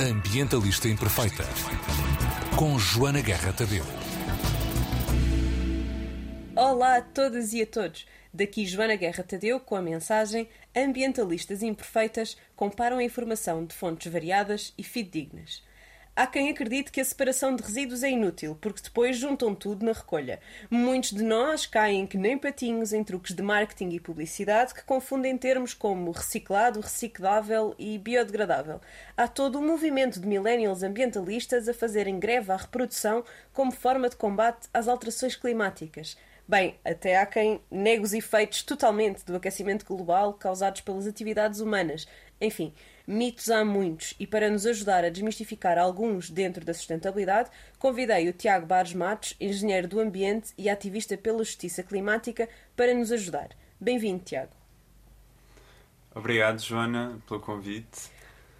Ambientalista Imperfeita, com Joana Guerra Tadeu. Olá a todas e a todos. Daqui Joana Guerra Tadeu com a mensagem Ambientalistas Imperfeitas comparam a informação de fontes variadas e fidedignas. Há quem acredite que a separação de resíduos é inútil, porque depois juntam tudo na recolha. Muitos de nós caem que nem patinhos em truques de marketing e publicidade que confundem termos como reciclado, reciclável e biodegradável. Há todo um movimento de millennials ambientalistas a fazerem greve à reprodução como forma de combate às alterações climáticas. Bem, até há quem negue os efeitos totalmente do aquecimento global causados pelas atividades humanas. Enfim, mitos há muitos e para nos ajudar a desmistificar alguns dentro da sustentabilidade, convidei o Tiago Bares Matos, engenheiro do ambiente e ativista pela justiça climática, para nos ajudar. Bem-vindo, Tiago. Obrigado, Joana, pelo convite.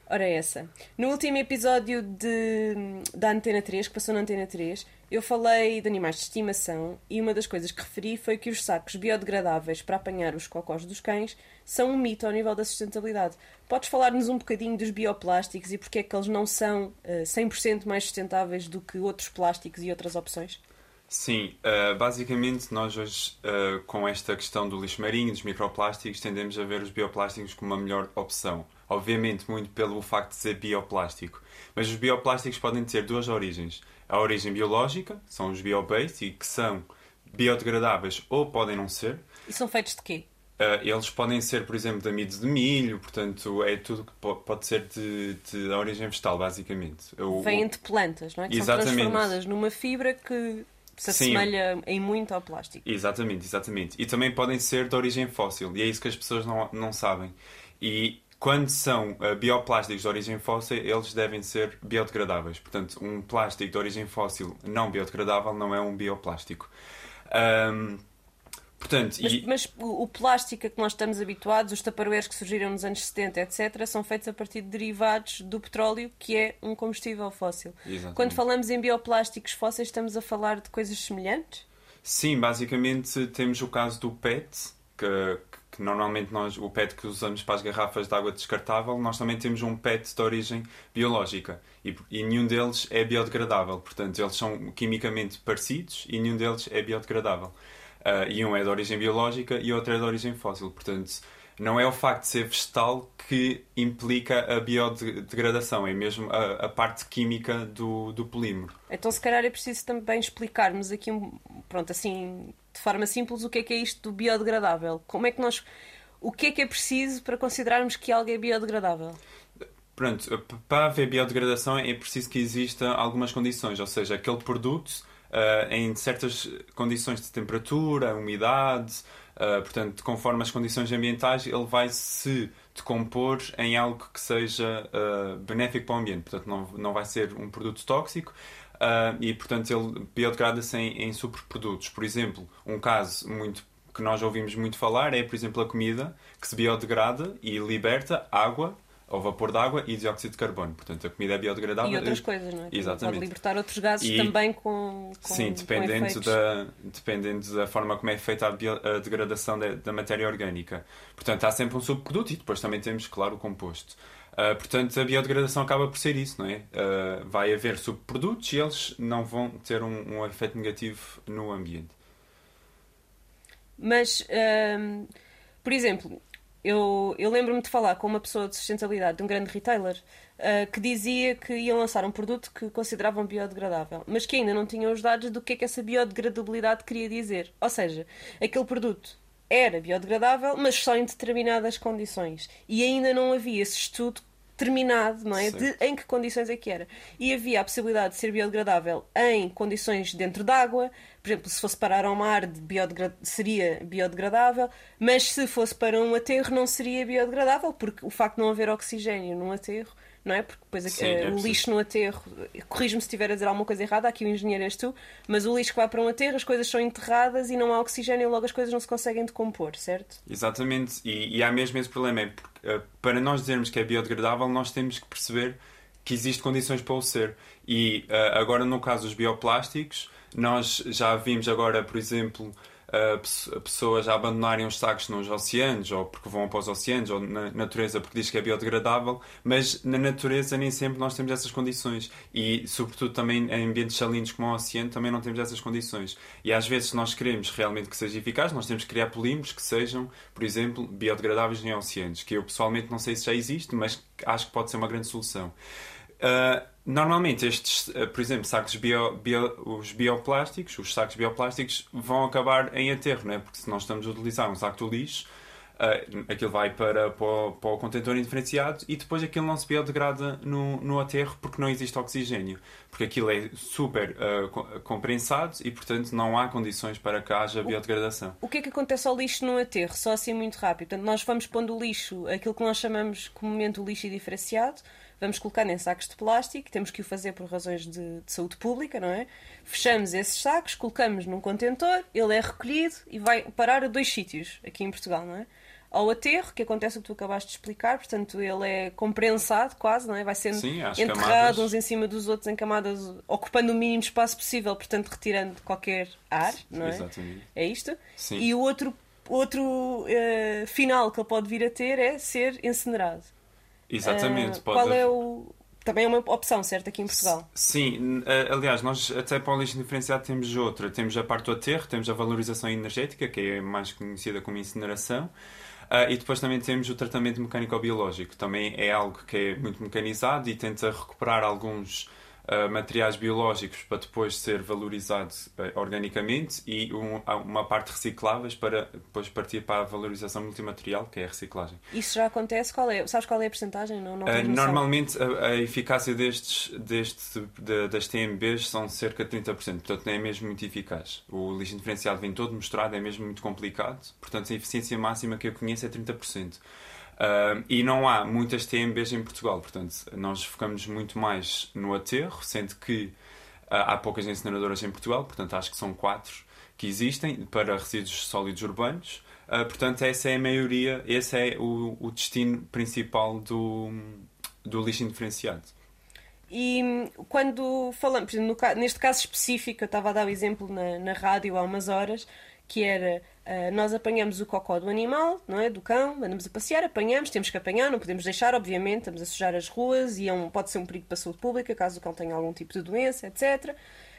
Ora, essa. No último episódio de, da Antena 3, que passou na Antena 3, eu falei de animais de estimação e uma das coisas que referi foi que os sacos biodegradáveis para apanhar os cocós dos cães são um mito ao nível da sustentabilidade. Podes falar-nos um bocadinho dos bioplásticos e porque é que eles não são uh, 100% mais sustentáveis do que outros plásticos e outras opções? Sim, uh, basicamente nós hoje, uh, com esta questão do lixo marinho, dos microplásticos, tendemos a ver os bioplásticos como uma melhor opção. Obviamente, muito pelo facto de ser bioplástico. Mas os bioplásticos podem ter duas origens. A origem biológica, são os bio-based, e que são biodegradáveis ou podem não ser. E são feitos de quê? Uh, eles podem ser, por exemplo, de amido de milho, portanto, é tudo que pode ser de, de origem vegetal, basicamente. Vêm de plantas, não é? Que Exatamente. são transformadas numa fibra que se assemelha Sim. em muito ao plástico. Exatamente, exatamente. E também podem ser de origem fóssil, e é isso que as pessoas não, não sabem. E quando são uh, bioplásticos de origem fóssil, eles devem ser biodegradáveis. Portanto, um plástico de origem fóssil não biodegradável não é um bioplástico. Um, Portanto, mas, e... mas o, plástico a que nós estamos habituados, os taparoeiros que surgiram nos anos 70, etc., são feitos a partir de derivados do petróleo, que é um combustível fóssil. Exatamente. Quando falamos em bioplásticos fósseis, estamos a falar de coisas semelhantes? Sim, basicamente temos o caso do PET, que, que normalmente nós, o PET que usamos para as garrafas de água descartável, nós também temos um PET de origem biológica e, e nenhum deles é biodegradável. Portanto, eles são quimicamente parecidos e nenhum deles é biodegradável. Uh, e um é de origem biológica e outro é de origem fóssil. Portanto, não é o facto de ser vegetal que implica a biodegradação, é mesmo a, a, parte química do, do polímero. Então, se calhar é preciso também explicarmos aqui, pronto, assim, de forma simples, o que é que é isto do biodegradável. Como é que nós. O que é que é preciso para considerarmos que algo é biodegradável? Pronto, para haver biodegradação é preciso que exista algumas condições, ou seja, aquele produto uh, em certas condições de temperatura, umidade, uh, portanto, conforme as condições ambientais, ele vai se decompor em algo que seja uh, benéfico para o ambiente. Portanto, não, não vai ser um produto tóxico. E, portanto, ele biodegrada-se em, em superprodutos. Por exemplo, um caso muito que nós ouvimos muito falar é, por exemplo, a comida que se biodegrada e liberta água ao vapor de água e dióxido de carbono. Portanto, a comida é biodegradável. E outras coisas, não é? Exatamente. Pode libertar outros gases e, também com, com Sim, dependendo, com da, dependendo da forma como é feita a, bio, a degradação de, da matéria orgânica. Portanto, há sempre um subproduto e depois também temos, claro, o composto. Uh, portanto, a biodegradação acaba por ser isso, não é? Uh, vai haver subprodutos e eles não vão ter um, um efeito negativo no ambiente. Mas, uh, por exemplo, eu, eu lembro-me de falar com uma pessoa de sustentabilidade de um grande retailer uh, que dizia que iam lançar um produto que consideravam biodegradável, mas que ainda não tinham os dados do que é que essa biodegradabilidade queria dizer. Ou seja, aquele produto era biodegradável, mas só em determinadas condições. E ainda não havia esse estudo terminado, não é? De em que condições é que era. E havia a possibilidade de ser biodegradável em condições dentro d'água, por exemplo, se fosse parar ao mar seria biodegradável, mas se fosse para um aterro não seria biodegradável, porque o facto de não haver oxigênio num aterro não é? Porque depois Sim, é, é o lixo no aterro, corrijo-me se estiver a dizer alguma coisa errada, aqui o engenheiro és tu, mas o lixo que vai para um aterro, as coisas são enterradas e não há oxigênio e logo as coisas não se conseguem decompor, certo? Exatamente, e, e há mesmo esse problema, é porque, uh, para nós dizermos que é biodegradável, nós temos que perceber que existem condições para o ser. E uh, agora, no caso dos bioplásticos, nós já vimos agora, por exemplo, pessoas a abandonarem os sacos nos oceanos, ou porque vão para os oceanos, ou na natureza porque diz que é biodegradável, mas na natureza nem sempre nós temos essas condições. E, sobretudo, também em ambientes salinos como o oceano, também não temos essas condições. E às vezes, se nós queremos realmente que seja eficaz, nós temos que criar polímeros que sejam, por exemplo, biodegradáveis em oceanos, que eu pessoalmente não sei se já existe, mas acho que pode ser uma grande solução. Uh, normalmente estes, uh, por exemplo, sacos bio, bio, os bioplásticos, os sacos bioplásticos vão acabar em aterro, né? porque se nós estamos a utilizar um saco de lixo, uh, aquilo vai para, para, o, para o contentor indiferenciado e depois aquilo não se biodegrada no, no aterro porque não existe oxigênio, porque aquilo é super uh, comprensado e portanto não há condições para que haja biodegradação. O que é que acontece ao lixo no aterro? Só assim muito rápido. Portanto, nós vamos pondo o lixo, aquilo que nós chamamos comumente o lixo indiferenciado, vamos colocar em sacos de plástico, temos que o fazer por razões de, de, saúde pública, não é? Fechamos esses sacos, colocamos num contentor, ele é recolhido e vai parar a dois sítios aqui em Portugal, não é? Ao aterro, que acontece o que tu acabaste de explicar, portanto ele é comprensado quase, não é? Vai sendo Sim, enterrado camadas... uns em cima dos outros em camadas, ocupando o mínimo espaço possível, portanto retirando qualquer ar, não é? Exatamente. É isto? Sim. E o outro, outro uh, final que ele pode vir a ter é ser incinerado. Exatamente. Uh, pode... Qual é o. Também é uma opção, certo, aqui em Portugal? Sim, aliás, nós até para o lixo diferenciado temos outra. Temos a parte do aterro, temos a valorização energética, que é mais conhecida como incineração. Uh, e depois também temos o tratamento mecânico-biológico. Também é algo que é muito mecanizado e tenta recuperar alguns uh, materiais biológicos para depois ser valorizado uh, organicamente e um, uma parte recicláveis para depois partir para a valorização multimaterial, que é a reciclagem. Isso já acontece? Qual é? Sabes qual é a porcentagem? Não, não uh, normalmente a, a, eficácia destes, deste, de, das TMBs são cerca de 30%, portanto não é mesmo muito eficaz. O lixo diferenciado vem todo mostrado, é mesmo muito complicado, portanto a eficiência máxima que eu conheço é 30%. Uh, e não há muitas TMBs em Portugal, portanto, nós focamos muito mais no aterro, sendo que uh, há poucas incineradoras em Portugal, portanto, acho que são quatro que existem para resíduos sólidos urbanos. Uh, portanto, essa é a maioria, esse é o, o destino principal do, do lixo indiferenciado. E quando falamos, neste caso específico, eu estava a dar o exemplo na, na rádio há umas horas, que era uh, nós apanhamos o cocó do animal, não é? Do cão, andamos a passear, apanhamos, temos que apanhar, não podemos deixar, obviamente, estamos a sujar as ruas e é um, pode ser um perigo para a saúde pública, caso o cão tenha algum tipo de doença, etc.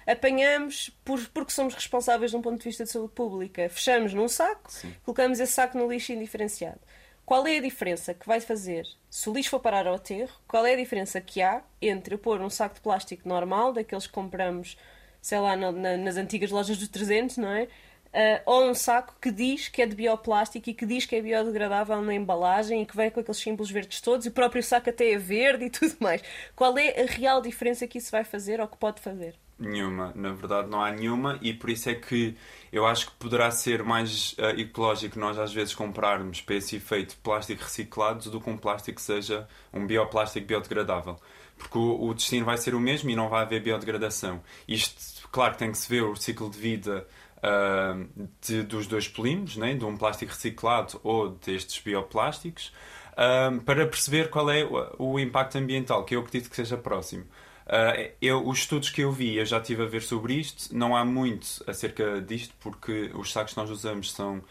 Apanhamos por, porque somos responsáveis de um ponto de vista de saúde pública, fechamos num saco, Sim. colocamos esse saco no lixo indiferenciado. Qual é a diferença que vai fazer se o lixo for parar ao aterro? Qual é a diferença que há entre eu pôr um saco de plástico normal, daqueles que compramos, sei lá, na, na, nas antigas lojas dos 300, não é? Uh, ou um saco que diz que é de bioplástico e que diz que é biodegradável na embalagem e que vem com aqueles símbolos verdes todos e o próprio saco até é verde e tudo mais. Qual é a real diferença que isso vai fazer ou que pode fazer? Nenhuma, na verdade não há nenhuma e por isso é que eu acho que poderá ser mais uh, ecológico nós às vezes comprarmos para esse efeito plástico reciclado do que um plástico que seja um bioplástico biodegradável. Porque o, o destino vai ser o mesmo e não vai haver biodegradação. Isto, claro, tem que se ver o ciclo de vida uh, de, dos dois polímeros, né, de um plástico reciclado ou destes bioplásticos, uh, para perceber qual é o, o, impacto ambiental, que eu acredito que seja próximo. Uh, eu, os estudos que eu vi, eu já estive a ver sobre isto, não há muito acerca disto, porque os sacos que nós usamos são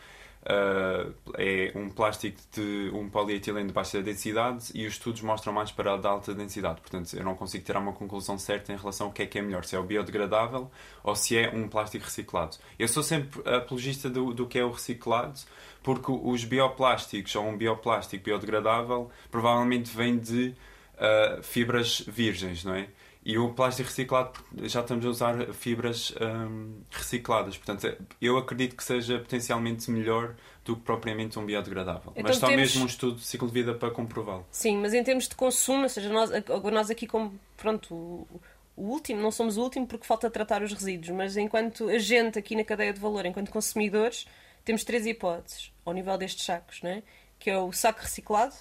Uh, é um plástico de um polietileno de baixa densidade e os estudos mostram mais para a de alta densidade. Portanto, eu não consigo tirar uma conclusão certa em relação ao que é que é melhor, se é o biodegradável ou se é um plástico reciclado. Eu sou sempre apologista do, do que é o reciclado, porque os bioplásticos ou um bioplástico biodegradável provavelmente vem de uh, fibras virgens, não é? E o plástico reciclado, já estamos a usar fibras hum, recicladas. Portanto, eu acredito que seja potencialmente melhor do que propriamente um biodegradável. Então, mas só temos... mesmo um estudo de ciclo de vida para comprová-lo. Sim, mas em termos de consumo, ou seja, nós, nós aqui como, pronto, o, o último, não somos o último porque falta tratar os resíduos, mas enquanto agente aqui na cadeia de valor, enquanto consumidores, temos três hipóteses ao nível destes sacos, não é? que é o saco reciclado,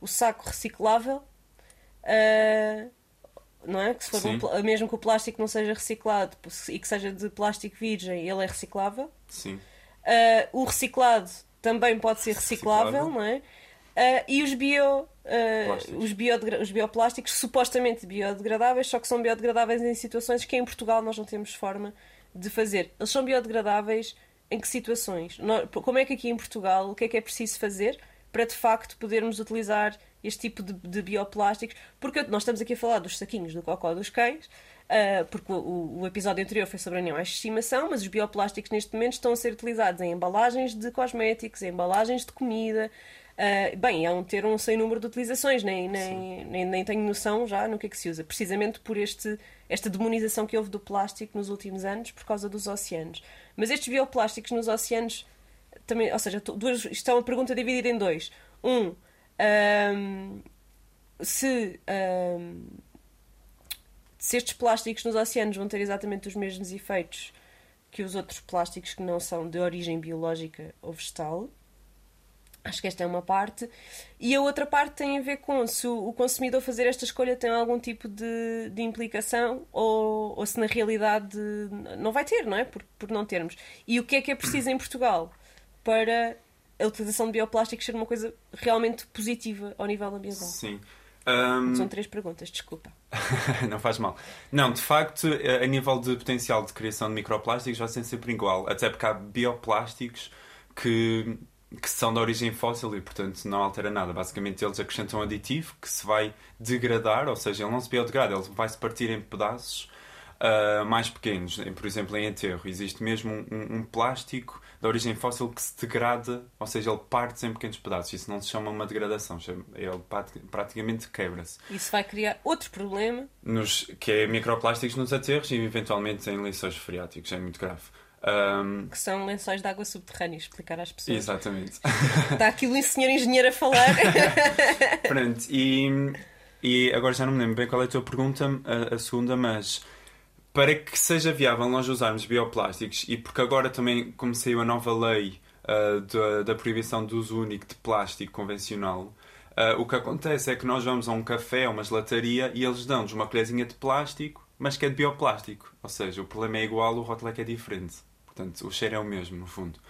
o saco reciclável... Uh não é? Que se for um, mesmo que o plástico não seja reciclado e que seja de plástico virgem, ele é reciclável. Sim. Uh, o reciclado também pode ser reciclável, reciclável. não é? Uh, e os bio, uh, os, os bioplásticos supostamente biodegradáveis, só que são biodegradáveis em situações que em Portugal nós não temos forma de fazer. Eles são biodegradáveis em que situações? Como é que aqui em Portugal, o que é que é preciso fazer para de facto podermos utilizar este tipo de, de bioplásticos? Porque nós estamos aqui a falar dos saquinhos do cocó dos cães, uh, porque o, o, episódio anterior foi sobre animais de estimação, mas os bioplásticos neste momento estão a ser utilizados em embalagens de cosméticos, em embalagens de comida. Uh, bem, é um ter um sem número de utilizações, nem, nem, nem, nem, tenho noção já no que é que se usa, precisamente por este, esta demonização que houve do plástico nos últimos anos por causa dos oceanos. Mas estes bioplásticos nos oceanos também, ou seja, duas, isto é uma pergunta dividida em dois. Um, um se, um, se estes plásticos nos oceanos vão ter exatamente os mesmos efeitos que os outros plásticos que não são de origem biológica ou vegetal. Acho que esta é uma parte. E a outra parte tem a ver com se o consumidor fazer esta escolha tem algum tipo de, de implicação ou, ou se na realidade não vai ter, não é? Por, por não termos. E o que é que é preciso em Portugal para a utilização de bioplásticos ser uma coisa realmente positiva ao nível ambiental? Sim. Um... São três perguntas, desculpa. não faz mal. Não, de facto, a nível de potencial de criação de microplásticos vai ser sempre igual. Até porque há bioplásticos que que são de origem fóssil e, portanto, não altera nada. Basicamente, eles acrescentam um aditivo que se vai degradar, ou seja, ele não se biodegrada, ele vai se partir em pedaços uh, mais pequenos. Por exemplo, em enterro, existe mesmo um, um, plástico de origem fóssil que se degrada, ou seja, ele parte em pequenos pedaços. Isso não se chama uma degradação, ele praticamente quebra-se. Isso vai criar outro problema. Nos, que é microplásticos nos aterros e, eventualmente, em lençóis freáticos. É muito grave. Um... Que são lençóis de água subterrânea, explicar às pessoas. Exatamente. Está aqui o senhor engenheiro a falar. Pronto, e, e agora já não me lembro bem qual é a tua pergunta, a, a segunda, mas para que seja viável nós usarmos bioplásticos e porque agora também comecei a nova lei uh, da, da proibição do uso único de plástico convencional, uh, o que acontece é que nós vamos a um café, a uma gelataria e eles dão-nos uma colherzinha de plástico, mas que é de bioplástico. Ou seja, o problema é igual, o rótulo é é diferente. Portanto, o cheiro é o mesmo, no fundo.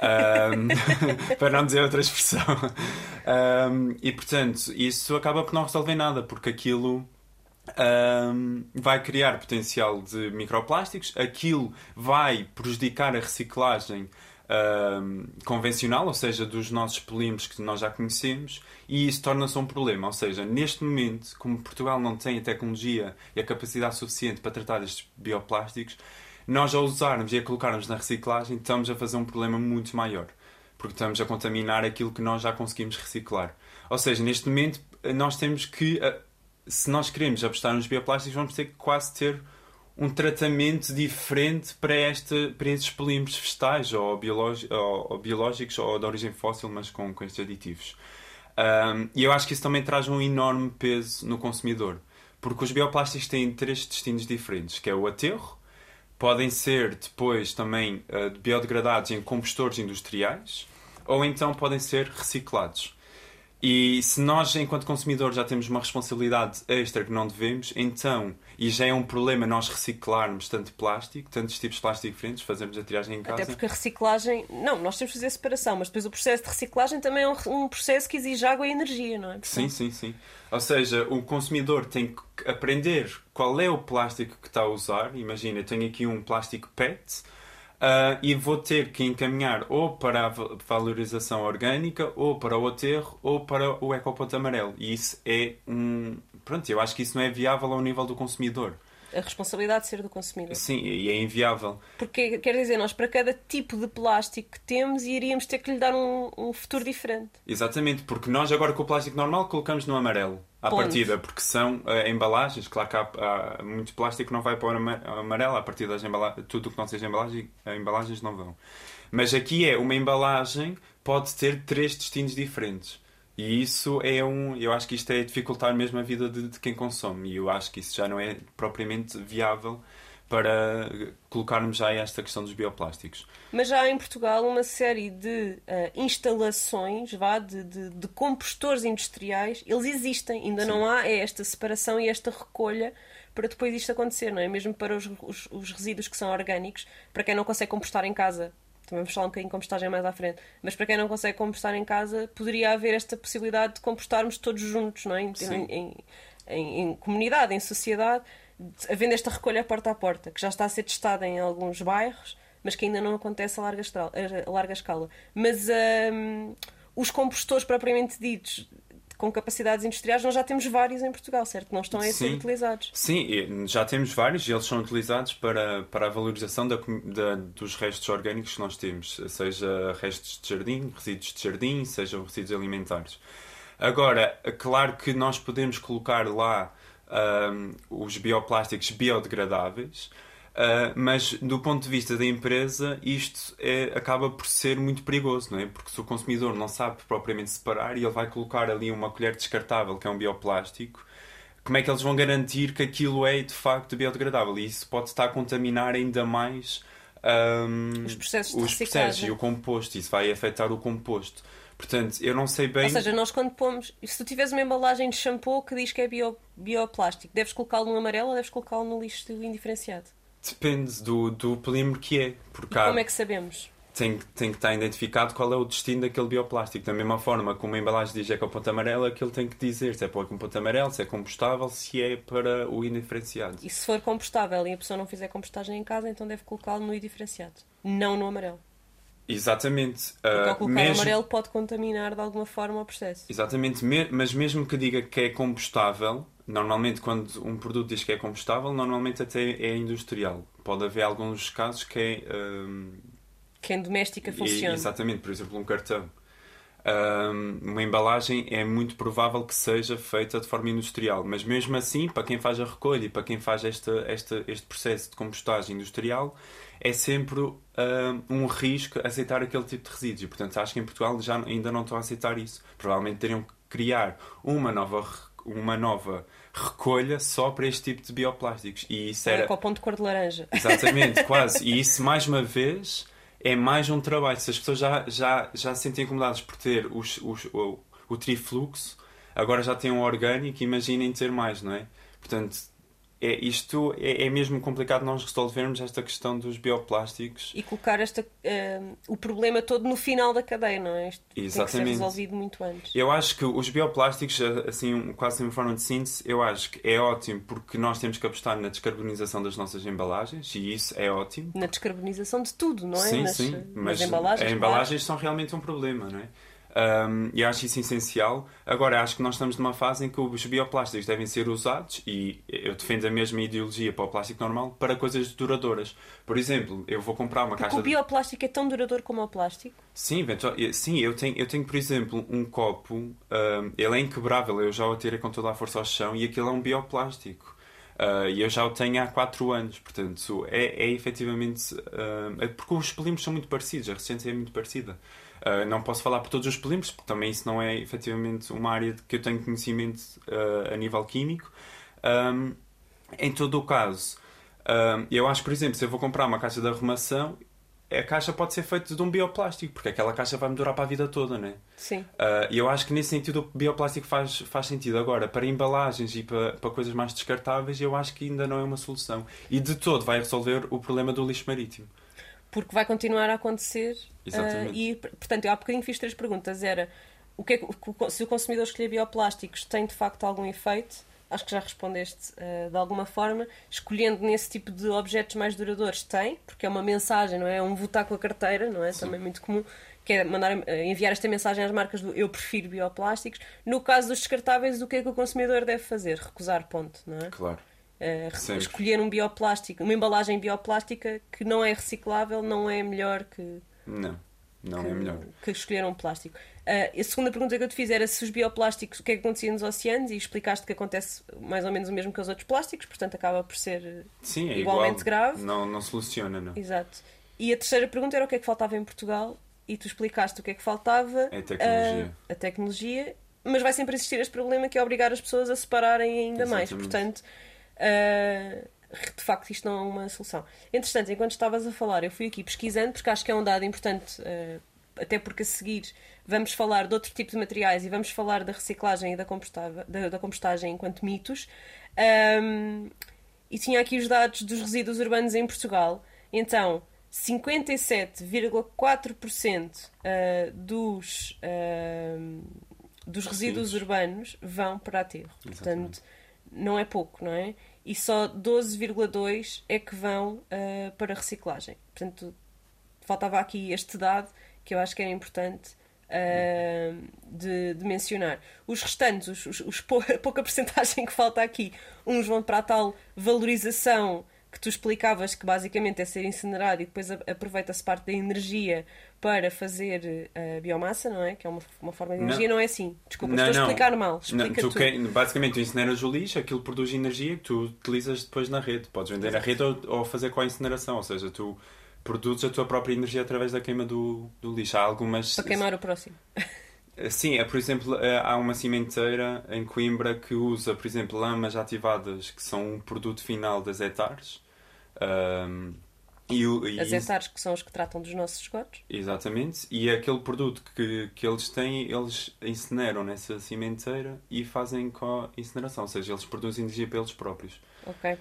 Um, para não dizer outra expressão. Um, e portanto, isso acaba por não resolver nada, porque aquilo um, vai criar potencial de microplásticos, aquilo vai prejudicar a reciclagem convencional, ou seja, dos nossos polímeros que nós já conhecemos, e isso torna-se um problema. Ou seja, neste momento, como Portugal não tem a tecnologia e a capacidade suficiente para tratar estes bioplásticos, nós ao usarmos e a colocarmos na reciclagem estamos a fazer um problema muito maior, porque estamos a contaminar aquilo que nós já conseguimos reciclar. Ou seja, neste momento nós temos que, eh, se nós queremos apostar nos bioplásticos, vamos ter que quase ter um tratamento diferente para, este, para estes polímeros vegetais ou, ou, ou, biológicos ou de origem fóssil, mas com, com estes aditivos. Um, e eu acho que isso também traz um enorme peso no consumidor, porque os bioplásticos têm três destinos diferentes, que é o aterro, podem ser depois também uh, biodegradados em compostores industriais ou então podem ser reciclados. E se nós, enquanto consumidores, já temos uma responsabilidade extra que não devemos, então, e já é um problema nós reciclarmos tanto plástico, tantos tipos de plástico diferentes, fazermos a triagem em casa. Até porque a reciclagem. Não, nós temos que fazer separação, mas depois o processo de reciclagem também é um, um processo que exige água e energia, não é? Sim, sim, sim. Ou seja, o consumidor tem que aprender qual é o plástico que está a usar. Imagina, eu tenho aqui um plástico PET Uh, e vou ter que encaminhar ou para a valorização orgânica, ou para o aterro, ou para o ecoponto amarelo. E isso é um. Pronto, eu acho que isso não é viável ao nível do consumidor. A responsabilidade de ser do consumidor. Sim, e é inviável. Porque, quer dizer, nós para cada tipo de plástico que temos iríamos ter que lhe dar um, um futuro diferente. Exatamente, porque nós agora com o plástico normal colocamos no amarelo à Ponto. partida, porque são uh, embalagens. Claro que há, há, muito plástico que não vai para o amarelo, a partir das embalagens, tudo o que não seja embalagem, embalagens não vão. Mas aqui é uma embalagem pode ter três destinos diferentes. E isso é um. Eu acho que isto é dificultar mesmo a vida de, de quem consome. E eu acho que isso já não é propriamente viável para colocarmos já esta questão dos bioplásticos. Mas já há em Portugal uma série de uh, instalações, vá, de, de, de, compostores industriais, eles existem, ainda Sim. não há esta separação e esta recolha para depois isto acontecer, não é? Mesmo para os, os, os resíduos que são orgânicos, para quem não consegue compostar em casa. Também vamos falar um bocadinho de compostagem mais à frente. Mas para quem não consegue compostar em casa, poderia haver esta possibilidade de compostarmos todos juntos, não é? Em, em, em, em comunidade, em sociedade havendo esta recolha porta a porta, que já está a ser testada em alguns bairros, mas que ainda não acontece a larga, estra- a larga escala. Mas hum, os compostores propriamente ditos, com capacidades industriais, nós já temos vários em Portugal, certo? Não estão a ser Sim. utilizados. Sim, já temos vários e eles são utilizados para, para a valorização da da- dos restos orgânicos que nós temos, seja restos de jardim, resíduos de jardim, sejam resíduos alimentares. Agora, claro que nós podemos colocar lá ahm, os bioplásticos biodegradáveis, ah, mas do ponto de vista da empresa, isto é- acaba por ser muito perigoso, não é? Porque se o consumidor não sabe propriamente separar e ele vai colocar ali uma colher descartável, que é um bioplástico, como é que eles vão garantir que aquilo é de facto biodegradável? E isso pode estar a contaminar ainda mais ahm, Os processos de os processos e o composto. Isso vai afetar o composto. Portanto, eu não sei bem. Ou seja, nós quando pomos. Se tu tiveres uma embalagem de shampoo que diz que é bio, bioplástico, deves colocá-lo no amarelo ou deves colocá-lo no lixo indiferenciado? Depende do, do polímero que é. Porque há- como é que sabemos? tem, tem que estar identificado qual é o destino daquele bioplástico. Da mesma forma que uma embalagem diz é com ponto amarelo, aquilo tem que dizer se é para com ponto amarelo, se é compostável, se é para o indiferenciado. E se for compostável e a pessoa não fizer compostagem em casa, então deve colocá-lo no indiferenciado, não no amarelo. Exatamente. Porque Ah, ao colocar mesmo- amarelo pode contaminar de alguma forma o processo. Exatamente, me- mas mesmo que diga que é compostável, normalmente quando um produto diz que é compostável, normalmente até é industrial. Pode haver alguns casos que é. hum, Que em doméstica funciona. exatamente, por exemplo, um cartão. Hum, uma embalagem é muito provável que seja feita de forma industrial, mas mesmo assim, para quem faz a recolha e para quem faz esta, esta, este processo de compostagem industrial, é sempre hum, um risco aceitar aquele tipo de resíduos. E, portanto, acho que em Portugal já ainda não estão a aceitar isso. Provavelmente teriam que criar uma nova, uma nova recolha só para este tipo de bioplásticos. E isso Era era. com o ponto de cor de laranja. Exatamente, quase. E isso, mais uma vez, é mais um trabalho. Se as pessoas já, já, já se sentem incomodadas por ter os, os, o, o trifluxo, agora já têm um orgânico, imaginem ter mais, não é? Portanto, é, isto é, é mesmo complicado nós resolvermos esta questão dos bioplásticos. E colocar esta, eh, o problema todo no final da cadeia, não é? Isto tem que ser Exatamente. resolvido muito antes. Eu acho que os bioplásticos, assim, quase em forma de síntese, eu acho que é ótimo porque nós temos que apostar na descarbonização das nossas embalagens e isso é ótimo. Na descarbonização de tudo, não é? Sim, nas, sim, nas mas embalagens. as embalagens são realmente um problema, não é? Um, e acho isso essencial. Agora, acho que nós estamos numa fase em que os bioplásticos devem ser usados, e eu defendo a mesma ideologia para o plástico normal, para coisas duradouras. Por exemplo, eu vou comprar uma Porque caixa o bioplástico é tão duradouro como o plástico. Sim, eventual- sim eu, tenho, eu tenho, por exemplo, um copo, um, ele é inquebrável, eu já o atirei com toda a força ao chão e aquilo é um bioplástico. Uh, E eu já o tenho há 4 anos, portanto, é, é efetivamente. uh, porque os polímeros são muito parecidos, a resistência é muito parecida. Uh, não posso falar por todos os polímeros, porque também isso não é efetivamente uma área que eu tenho conhecimento uh, a nível químico. Um, em todo o caso, um, eu acho, por exemplo, se eu vou comprar uma caixa de arrumação, a caixa pode ser feita de um bioplástico, porque aquela caixa vai me durar para a vida toda, não é? Sim. Uh, E eu acho que nesse sentido o bioplástico faz, faz sentido. Agora, para embalagens e para, para coisas mais descartáveis, eu acho que ainda não é uma solução. E de todo vai resolver o problema do lixo marítimo. Porque vai continuar a acontecer. Exatamente. ah, e, portanto, eu há bocadinho fiz três perguntas. Era o que é que- se o consumidor escolher bioplásticos tem de facto algum efeito? Acho que já respondeste ah, de alguma forma. Escolhendo nesse tipo de objetos mais duradouros, tem, porque é uma mensagem, não é? É um votar com a carteira, não é? Também muito comum. Que é mandar, ah, enviar esta mensagem às marcas do eu prefiro bioplásticos. No caso dos descartáveis, o que é que o consumidor deve fazer? Recusar, ponto, não é? Claro. Uh, escolher um bioplástico, uma embalagem bioplástica que não é reciclável, não é melhor que, Não, não que, é melhor. que escolher um plástico. Uh, a segunda pergunta que eu te fiz era se os bioplásticos, o que é que acontecia nos oceanos e explicaste que acontece mais ou menos o mesmo que os outros plásticos, portanto acaba por ser uh, Sim, é igualmente igual. grave. Não, não soluciona, não. Exato. E a terceira pergunta era o que é que faltava em Portugal e tu explicaste o que é que faltava. É a tecnologia. uh, a tecnologia, mas vai sempre existir este problema que é obrigar as pessoas a separarem ainda mais. Exatamente. Portanto, uh, de facto, isto não é uma solução. Entretanto, enquanto estavas a falar, eu fui aqui pesquisando porque acho que é um dado importante, uh, até porque a seguir vamos falar de outro tipo de materiais e vamos falar da reciclagem e da, da, da compostagem enquanto mitos. Um, e tinha aqui os dados dos resíduos urbanos em Portugal. Então, 57,4% uh, dos, uh, dos resíduos Resíduos. urbanos vão para aterro. Exatamente. Portanto, não é pouco, não é? E só 12,2% é que vão uh, para reciclagem. Portanto, faltava aqui este dado que eu acho que era importante uh, de, de, mencionar. Os restantes, os, os, os a pouca porcentagem que falta aqui, uns vão para a tal valorização que tu explicavas que basicamente é ser incinerado e depois aproveita-se parte da energia para fazer uh, biomassa, não é? Que é uma, uma forma de energia, não, não é assim. Desculpa, não, estou a explicar mal. Explica não, tu que, basicamente, tu incineras o lixo, aquilo produz energia que tu utilizas depois na rede. Podes vender Exato. a rede ou, ou, fazer com a incineração, ou seja, tu produzes a tua própria energia através da queima do, do lixo. Há algumas. Para queimar o próximo. Sim, é, por exemplo, é, há uma cimenteira em Coimbra que usa, por exemplo, lamas ativadas, que são um produto final das hectares. Um, e, e As hectares que são os que tratam dos nossos esgotos. Exatamente. E aquele produto que, que eles têm, eles incineram nessa cimenteira e fazem com a incineração. Ou seja, eles produzem energia para eles próprios. Ok. Uh,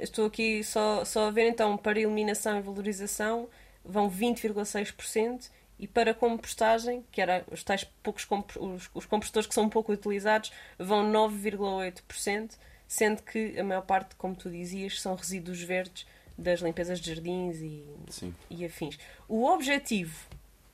estou aqui só, só a ver então para eliminação e valorização vão 20,6% e para compostagem, que era os tais poucos comp os, os compostores que são pouco utilizados, vão 9,8%, sendo que a maior parte, como tu dizias, são resíduos verdes das limpezas de jardins e, e afins. O objetivo,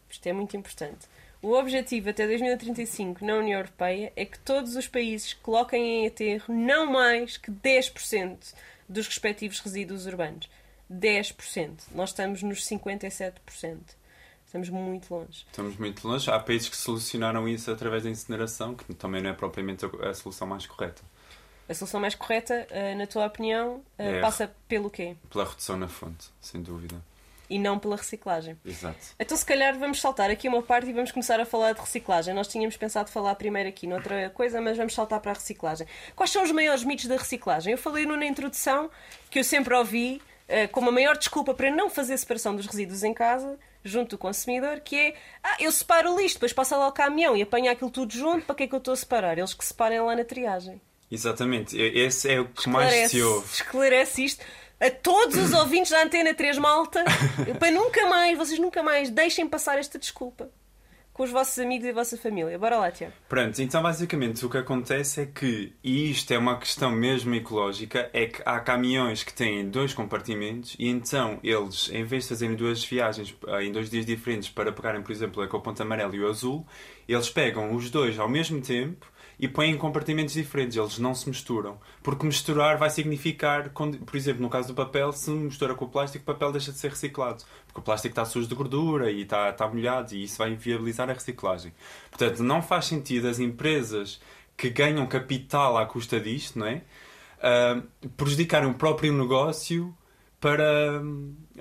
isto é muito importante, o objetivo até 2035 na União Europeia é que todos os países coloquem em aterro não mais que 10% dos respectivos resíduos urbanos. 10%. Nós estamos nos 57%. Estamos muito longe. Estamos muito longe. Há países que solucionaram isso através da incineração, que também não é propriamente a solução mais correta. A solução mais correta, eh, na tua opinião, eh, é passa pelo quê? Pela redução na fonte, sem dúvida. E não pela reciclagem. Exato. Então, se calhar, vamos saltar aqui uma parte e vamos começar a falar de reciclagem. Nós tínhamos pensado falar primeiro aqui noutra coisa, mas vamos saltar para a reciclagem. Quais são os maiores mitos da reciclagem? Eu falei na introdução que eu sempre ouvi uh, como a maior desculpa para não fazer separação dos resíduos em casa, junto do consumidor, que é ah, eu separo o lixo, depois passa lá o caminhão e apanha aquilo tudo junto, para que é que eu estou a separar? Eles que separem lá na triagem. Exatamente, esse é o que esclarece, mais se ouve. Esclarece isto a todos os ouvintes da Antena 3 Malta para nunca mais, vocês nunca mais deixem passar esta desculpa com os vossos amigos e a vossa família. Bora lá, Tiago. Pronto, então basicamente o que acontece é que, e isto é uma questão mesmo ecológica, é que há caminhões que têm dois compartimentos e então eles, em vez de fazerem duas viagens eh, em dois dias diferentes para pegarem, por exemplo, o ponto amarelo e o azul, eles pegam os dois ao mesmo tempo e põem em compartimentos diferentes, eles não se misturam. Porque misturar vai significar, por exemplo, no caso do papel, se mistura com o plástico, o papel deixa de ser reciclado. Porque o plástico está sujo de gordura e está, está molhado e isso vai inviabilizar a reciclagem. Portanto, não faz sentido as empresas que ganham capital à custa disto, não é? Uh, prejudicarem o próprio negócio para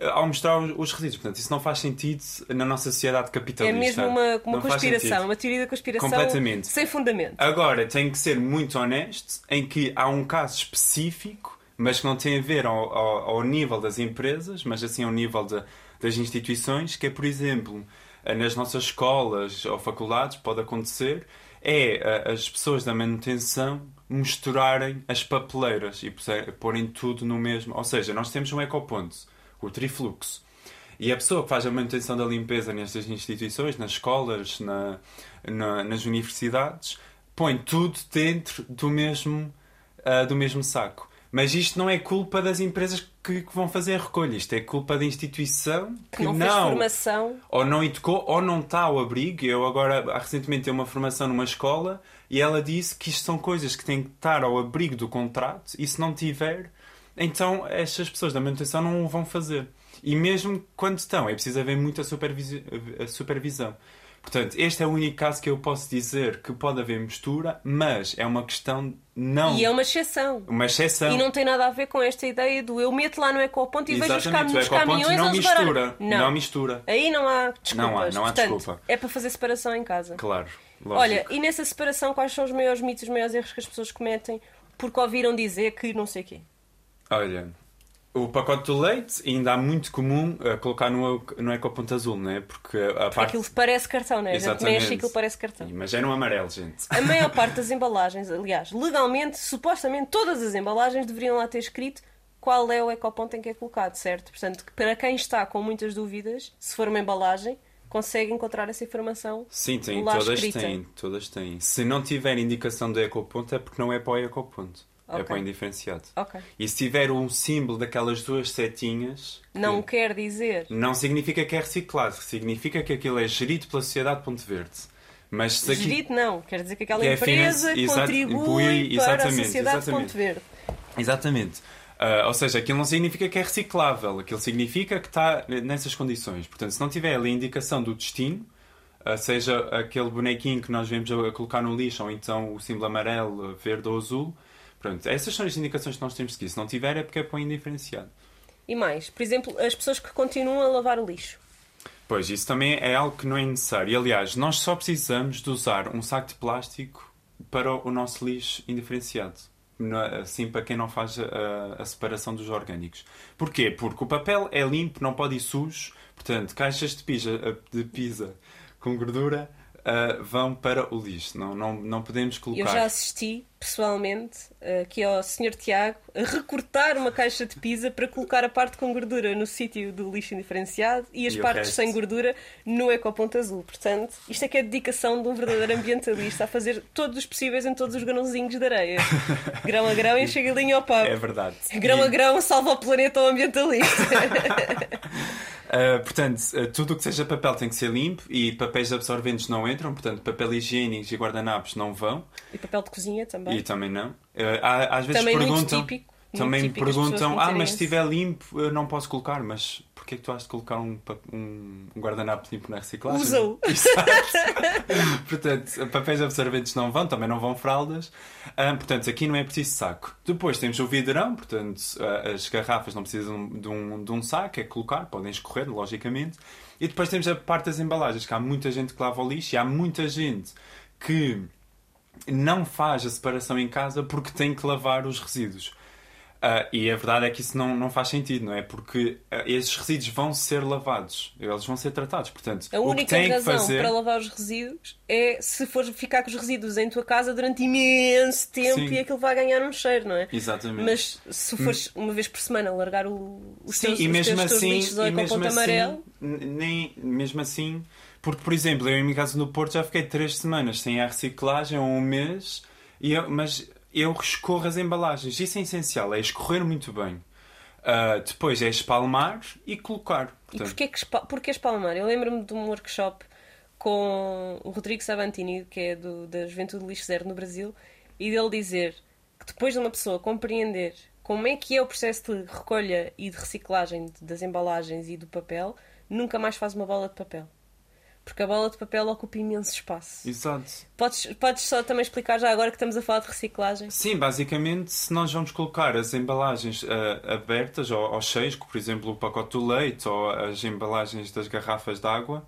ao mostrar os resíduos. Portanto, isso não faz sentido na nossa sociedade capitalista. É mesmo uma, uma conspiração, uma teoria da conspiração Completamente. sem fundamento. Agora, tem que ser muito honesto em que há um caso específico, mas que não tem a ver ao, ao, ao nível das empresas, mas assim ao nível de, das instituições, que é, por exemplo, nas nossas escolas ou faculdades, pode acontecer, é as pessoas da manutenção misturarem as papeleiras e porem tudo no mesmo. Ou seja, nós temos um ecoponto o trifluxo. E a pessoa que faz a manutenção da limpeza nestas instituições, nas escolas, na, na, nas universidades, põe tudo dentro do mesmo, uh, do mesmo saco. Mas isto não é culpa das empresas que, que, vão fazer a recolha. Isto é culpa da instituição que, que não, não formação. ou não educou ou não está ao abrigo. Eu agora recentemente tenho uma formação numa escola e ela disse que isto são coisas que têm que estar ao abrigo do contrato e se não tiver, então estas pessoas da manutenção não o vão fazer. E mesmo quando estão, é preciso haver muita supervisão. Portanto, este é o único caso que eu posso dizer que pode haver mistura, mas é uma questão não. E é uma exceção. Uma exceção. E não tem nada a ver com esta ideia do eu meto lá no ecoponto e vejo os, cam os caminhões não mistura. Não. não mistura. Aí não há desculpas. Não há, não há Portanto, desculpa. É para fazer separação em casa. Claro. Lógico. Olha, e nessa separação, quais são os maiores mitos, os maiores erros que as pessoas cometem porque ouviram dizer que não sei o quê? Olha, o pacote do leite ainda há muito comum uh, colocar no, no ecoponto azul, não é? Porque a parte... Aquilo parece cartão, não é? Exatamente. Mexe aquilo parece cartão. Mas é no amarelo, gente. A maior parte das embalagens, aliás, legalmente, supostamente todas as embalagens deveriam lá ter escrito qual é o ecoponto em que é colocado, certo? Portanto, para quem está com muitas dúvidas, se for uma embalagem, consegue encontrar essa informação. Sim, tem, todas escrita. têm, todas têm. Se não tiver indicação do ecoponto é porque não é para o ecoponto. É Ok. para o indiferenciado. Ok. E se tiver um símbolo daquelas duas setinhas, que Não quer dizer. não significa que é reciclado, significa que aquilo é gerido pela sociedade Ponte Verde. Mas se aqui- Gerido não, quer dizer que aquela Que é empresa finance- contribui para a sociedade de exatamente. Ponte Verde. Exatamente. Ah, ou seja, aquilo não significa que é reciclável, aquilo significa que está nessas condições. Portanto, se não tiver ali a indicação do destino, ah, seja aquele bonequinho que nós vemos a colocar no lixo, ou então o símbolo amarelo, verde ou azul, pronto, essas são as indicações que nós temos de seguir. Se não tiver, é porque é para o indiferenciado. E mais, por exemplo, as pessoas que continuam a lavar o lixo. Pois, isso também é algo que não é necessário. E, aliás, nós só precisamos de usar um saco de plástico para o nosso lixo indiferenciado. É- Assim, para quem não faz a, a separação dos orgânicos. Porquê? Porque o papel é limpo, não pode ir sujo. Portanto, caixas de pizza, de pizza com gordura ah, vão para o lixo. Não, não, não podemos colocar. Eu já assisti, pessoalmente, eh, aqui ao Sr. Tiago a recortar uma caixa de pizza para colocar a parte com gordura no sítio do lixo indiferenciado e as E partes sem gordura no ecoponto azul. Portanto, isto é que é a dedicação de um verdadeiro ambientalista a fazer todos os possíveis em todos os grãozinhos de areia. Grão a grão e chega linha ao pau. É verdade. Grão a E- grão salva o planeta ao ambientalista. Uh, portanto, uh, tudo o que seja papel tem que ser limpo e papéis absorventes não entram, portanto, papel higiênico e guardanapos não vão e papel de cozinha também. e também não. Uh, há- às vezes Também muito perguntam, típico, muito também me típico perguntam, ah, mas se esse." estiver limpo eu não posso colocar, mas porquê é que tu has de colocar um, um, um guardanapo limpo na reciclagem? Usa-o. Portanto, papéis absorventes não vão, também não vão fraldas. Ah, portanto, aqui não é preciso saco. Depois temos o vidrão, portanto, ah, as garrafas não precisam de um, de um saco, é colocar, podem escorrer, logicamente. E depois temos a parte das embalagens, que há muita gente que lava o lixo e há muita gente que não faz a separação em casa porque tem que lavar os resíduos. Ah, e a verdade é que isso não, não faz sentido, não é? Porque ah, esses resíduos vão ser lavados, eles vão ser tratados. Portanto, A o que única que razão fazer... para lavar os resíduos é se fores ficar com os resíduos em tua casa durante imenso tempo Sim. e aquilo vai ganhar um cheiro, não é? Exatamente. Mas se fores uma vez por semana largar o, os Sim, teus, e mesmo teus, assim, lixos ao e ecoponto assim, amarelo, nem mesmo assim, porque por exemplo, eu em minha casa no Porto já fiquei três semanas sem a reciclagem ou um mês, e eu- mas eu escorro as embalagens. Isso é essencial, é escorrer muito bem. Ah, depois é espalmar e colocar. E Portanto, porquê, que porquê espalmar? Eu lembro-me de um workshop com o Rodrigo Sabantini, que é do, da Juventude Lixo Zero no Brasil, e dele dizer que depois de uma pessoa compreender como é que é o processo de recolha e de reciclagem das embalagens e do papel, nunca mais faz uma bola de papel. Porque a bola de papel ocupa imenso espaço. Exato. Podes, podes só também explicar já agora que estamos a falar de reciclagem? Sim, basicamente, se nós vamos colocar as embalagens ah, abertas ou, ou cheias, como por exemplo o pacote do leite ou as embalagens das garrafas de água,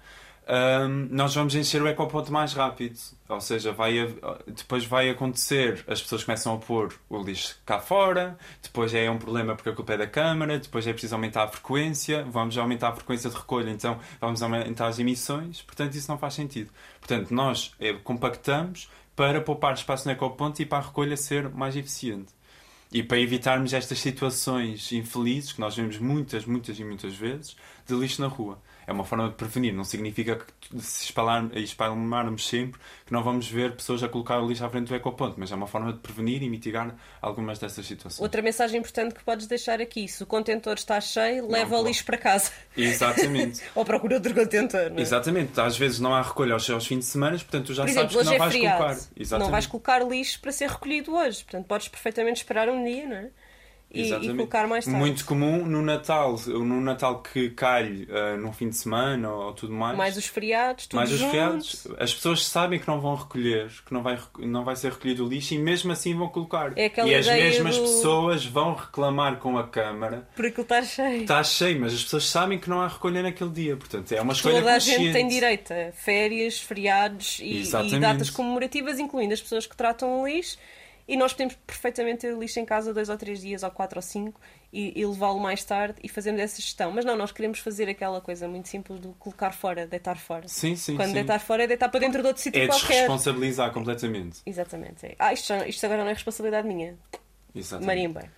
ahm, nós vamos encher o ecoponto mais rápido. Ou seja, vai, depois vai acontecer, as pessoas começam a pôr o lixo cá fora, depois é um problema porque a culpa é da câmara, depois é preciso aumentar a frequência, vamos aumentar a frequência de recolha, então vamos aumentar as emissões, portanto isso não faz sentido. Portanto, nós eh, compactamos para poupar espaço no ecoponto e para a recolha ser mais eficiente. E para evitarmos estas situações infelizes, que nós vemos muitas, muitas e muitas vezes, de lixo na rua. É uma forma de prevenir, não significa que se espalhar- espalmarmos sempre que não vamos ver pessoas a colocar o lixo à frente do ecoponto, mas é uma forma de prevenir e mitigar algumas dessas situações. Outra mensagem importante que podes deixar aqui: se o contentor está cheio, leva o claro. lixo para casa. Exatamente. Ou procura outro contentor, não é? Exatamente. Às vezes não há recolha aos, aos fins de semana, portanto tu já Por sabes exemplo, que não é vais feriado. colocar. Exatamente. Não vais colocar lixo para ser recolhido hoje. Portanto, podes perfeitamente esperar um dia, não é? E, e colocar mais tarde. Muito comum no Natal, no Natal que calhe uh, num fim de semana ou, tudo mais. Mais os feriados, tudo Mais os junto. feriados. As pessoas sabem que não vão recolher, que não vai, não vai ser recolhido o lixo e mesmo assim vão colocar. É e as mesmas do- pessoas vão reclamar com a Câmara. Por aquilo estar cheio. Está cheio, mas as pessoas sabem que não há recolha naquele dia. Portanto, é uma escolha Toda a consciente. gente tem direito a férias, feriados e, e datas comemorativas, incluindo as pessoas que tratam o lixo. E nós podemos perfeitamente ter o lixo em casa dois ou três dias, ou quatro ou cinco, e, e levá-lo mais tarde e fazemos essa gestão. Mas não, nós queremos fazer aquela coisa muito simples do colocar fora, deitar fora. Sim, sim, Quando sim. deitar fora é deitar para dentro de outro sítio É qualquer. desresponsabilizar completamente. Exatamente. é. Ah, isto, já- isto agora não é responsabilidade minha. Exatamente. Mariem bem.